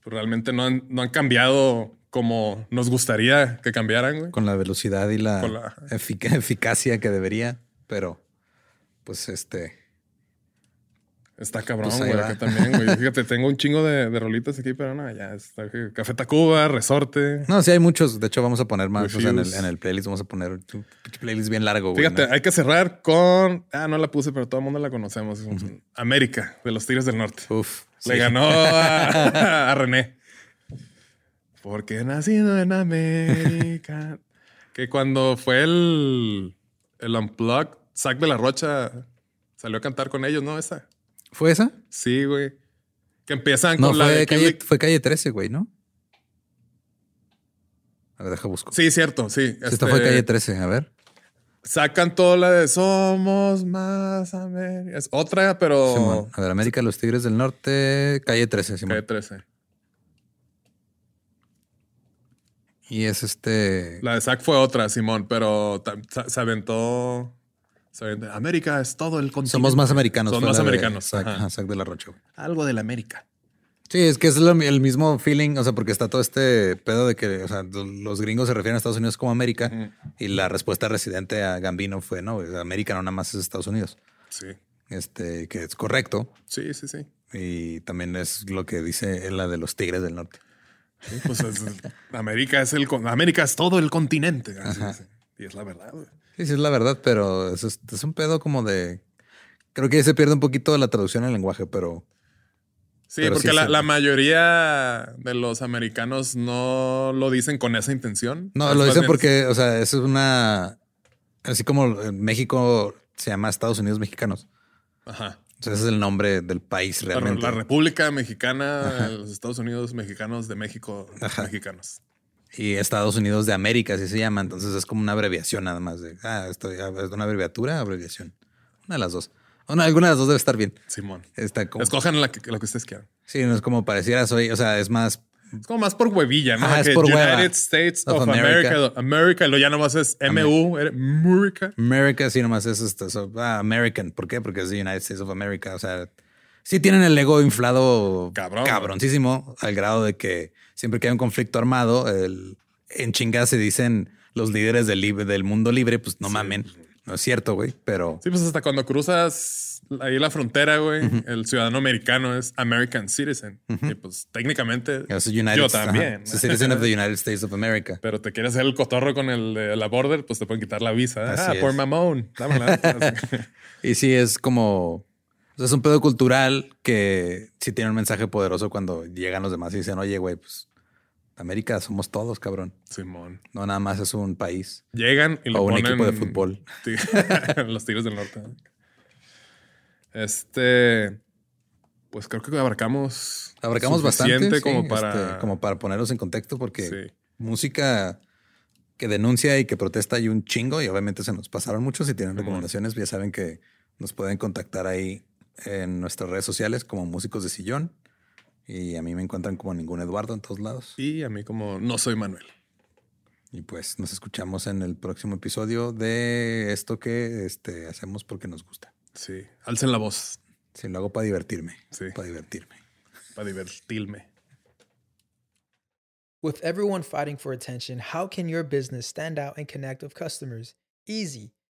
[SPEAKER 2] pues, realmente no han, no han cambiado como nos gustaría que cambiaran, güey.
[SPEAKER 1] Con la velocidad y la,
[SPEAKER 2] Con la-
[SPEAKER 1] efic- eficacia que debería, pero pues este.
[SPEAKER 2] Está cabrón,
[SPEAKER 1] Pues ahí
[SPEAKER 2] güey. Acá también, güey. Fíjate, tengo un chingo de, de rolitas aquí, pero no, ya está. Café Tacuba, Resorte.
[SPEAKER 1] No, sí hay muchos. De hecho, vamos a poner más. o sea, en, el,
[SPEAKER 2] Refuse.
[SPEAKER 1] en el playlist vamos a poner un playlist bien largo. güey,
[SPEAKER 2] Fíjate,
[SPEAKER 1] ¿no?
[SPEAKER 2] hay que cerrar con. Ah, no la puse, pero todo el mundo la conocemos. América, de los Tigres del Norte.
[SPEAKER 1] Uf.
[SPEAKER 2] Le
[SPEAKER 1] sí.
[SPEAKER 2] ganó a, a René. Porque he nacido en América. que cuando fue el, el Unplugged, Zack de la Rocha salió a cantar con ellos, ¿no? Esa.
[SPEAKER 1] ¿Fue esa?
[SPEAKER 2] Sí, güey. Que empiezan
[SPEAKER 1] No,
[SPEAKER 2] con la
[SPEAKER 1] fue
[SPEAKER 2] de
[SPEAKER 1] calle, fue calle 13, güey, ¿no? A ver, deja busco.
[SPEAKER 2] Sí, cierto, sí.
[SPEAKER 1] Esta
[SPEAKER 2] Este,
[SPEAKER 1] fue calle 13. A ver.
[SPEAKER 2] Sacan toda la de Somos más América. Es otra, pero.
[SPEAKER 1] Simón. A ver, América, los Tigres del Norte, calle 13, Simón.
[SPEAKER 2] Calle 13.
[SPEAKER 1] Y es este.
[SPEAKER 2] La de Zack fue otra, Simón, pero se aventó. América es todo el continente.
[SPEAKER 1] Somos más americanos.
[SPEAKER 2] Somos más americanos. Ajá.
[SPEAKER 1] Zac de la Rocha. güey.
[SPEAKER 2] Algo de la América.
[SPEAKER 1] Sí, es que es lo- el mismo feeling, o sea, porque está todo este pedo de que, o sea, los gringos se refieren a Estados Unidos como América y la respuesta residente a Gambino fue, no, América no nada más es Estados Unidos,
[SPEAKER 2] Sí.
[SPEAKER 1] este, que es correcto
[SPEAKER 2] Sí, sí, sí.
[SPEAKER 1] y también es lo que dice la de los Tigres del Norte.
[SPEAKER 2] Sí, pues es- América es el América es todo el continente. así dice. Y es la verdad. güey.
[SPEAKER 1] Sí, sí es la verdad, pero es, es un pedo como de, creo que ahí se pierde un poquito la traducción al lenguaje, pero
[SPEAKER 2] Sí,
[SPEAKER 1] Pero
[SPEAKER 2] porque
[SPEAKER 1] sí,
[SPEAKER 2] la, mayoría de los americanos no lo dicen con esa intención.
[SPEAKER 1] no, lo dicen porque, o sea, eso es una, así como en México se llama Estados Unidos Mexicanos.
[SPEAKER 2] Ajá.
[SPEAKER 1] Sea, ese es el nombre del país realmente.
[SPEAKER 2] la República Mexicana, los Estados Unidos mexicanos de México
[SPEAKER 1] Ajá.
[SPEAKER 2] mexicanos.
[SPEAKER 1] Y Estados Unidos de América, así se llama. Entonces es como una abreviación nada más. De, ah, esto es una abreviatura, abreviación. Una de las dos. Una, alguna de las dos debe estar bien.
[SPEAKER 2] Simón.
[SPEAKER 1] Está como,
[SPEAKER 2] Escojan la que, lo que ustedes quieran.
[SPEAKER 1] sí, no es como pareciera soy, o sea, es más.
[SPEAKER 2] Es como más por huevilla, ¿no?
[SPEAKER 1] Ajá, es por
[SPEAKER 2] United
[SPEAKER 1] hueva.
[SPEAKER 2] States
[SPEAKER 1] Of
[SPEAKER 2] of, America.
[SPEAKER 1] America.
[SPEAKER 2] America, lo ya nomás es MU, America.
[SPEAKER 1] America, sí, nomás es esto. so- ah, American. ¿Por qué? Porque es the United States of America. O sea, sí tienen el ego inflado
[SPEAKER 2] Cabrón.
[SPEAKER 1] cabroncísimo, al grado de que siempre que hay un conflicto armado, el, en chinga se dicen los líderes del, lib- del mundo libre, pues no mamen. No es cierto, güey, pero...
[SPEAKER 2] Sí, pues hasta cuando cruzas ahí la frontera, güey, el ciudadano americano es American citizen. Y pues técnicamente yo también.
[SPEAKER 1] citizen of the United States of America.
[SPEAKER 2] Pero te quieres hacer el cotorro con el de la border, pues te pueden quitar la visa. ah, por mamón.
[SPEAKER 1] y sí, es como... es un pedo cultural que sí tiene un mensaje poderoso cuando llegan los demás y dicen, oye, güey, pues América somos todos, cabrón.
[SPEAKER 2] Simón.
[SPEAKER 1] No nada más es un país.
[SPEAKER 2] Llegan y lo
[SPEAKER 1] o un equipo de fútbol.
[SPEAKER 2] los Tigres del Norte. Este, pues creo que abarcamos.
[SPEAKER 1] Abarcamos bastante como para este, como para ponerlos en contexto, porque música que denuncia y que protesta hay un chingo y obviamente se nos pasaron muchos. Si tienen recomendaciones, ya saben que nos pueden contactar ahí en nuestras redes sociales como músicos de sillón. Y a mí me encuentran como ningún Eduardo en todos lados.
[SPEAKER 2] Y a mí como no soy Manuel.
[SPEAKER 1] Y pues nos escuchamos en el próximo episodio de esto que este, hacemos porque nos gusta.
[SPEAKER 2] Sí, alcen la voz.
[SPEAKER 1] Sí, lo hago para divertirme. Sí. Para divertirme.
[SPEAKER 2] Para divertirme.
[SPEAKER 3] With everyone fighting for attention, how can your business stand out and connect with customers? Easy.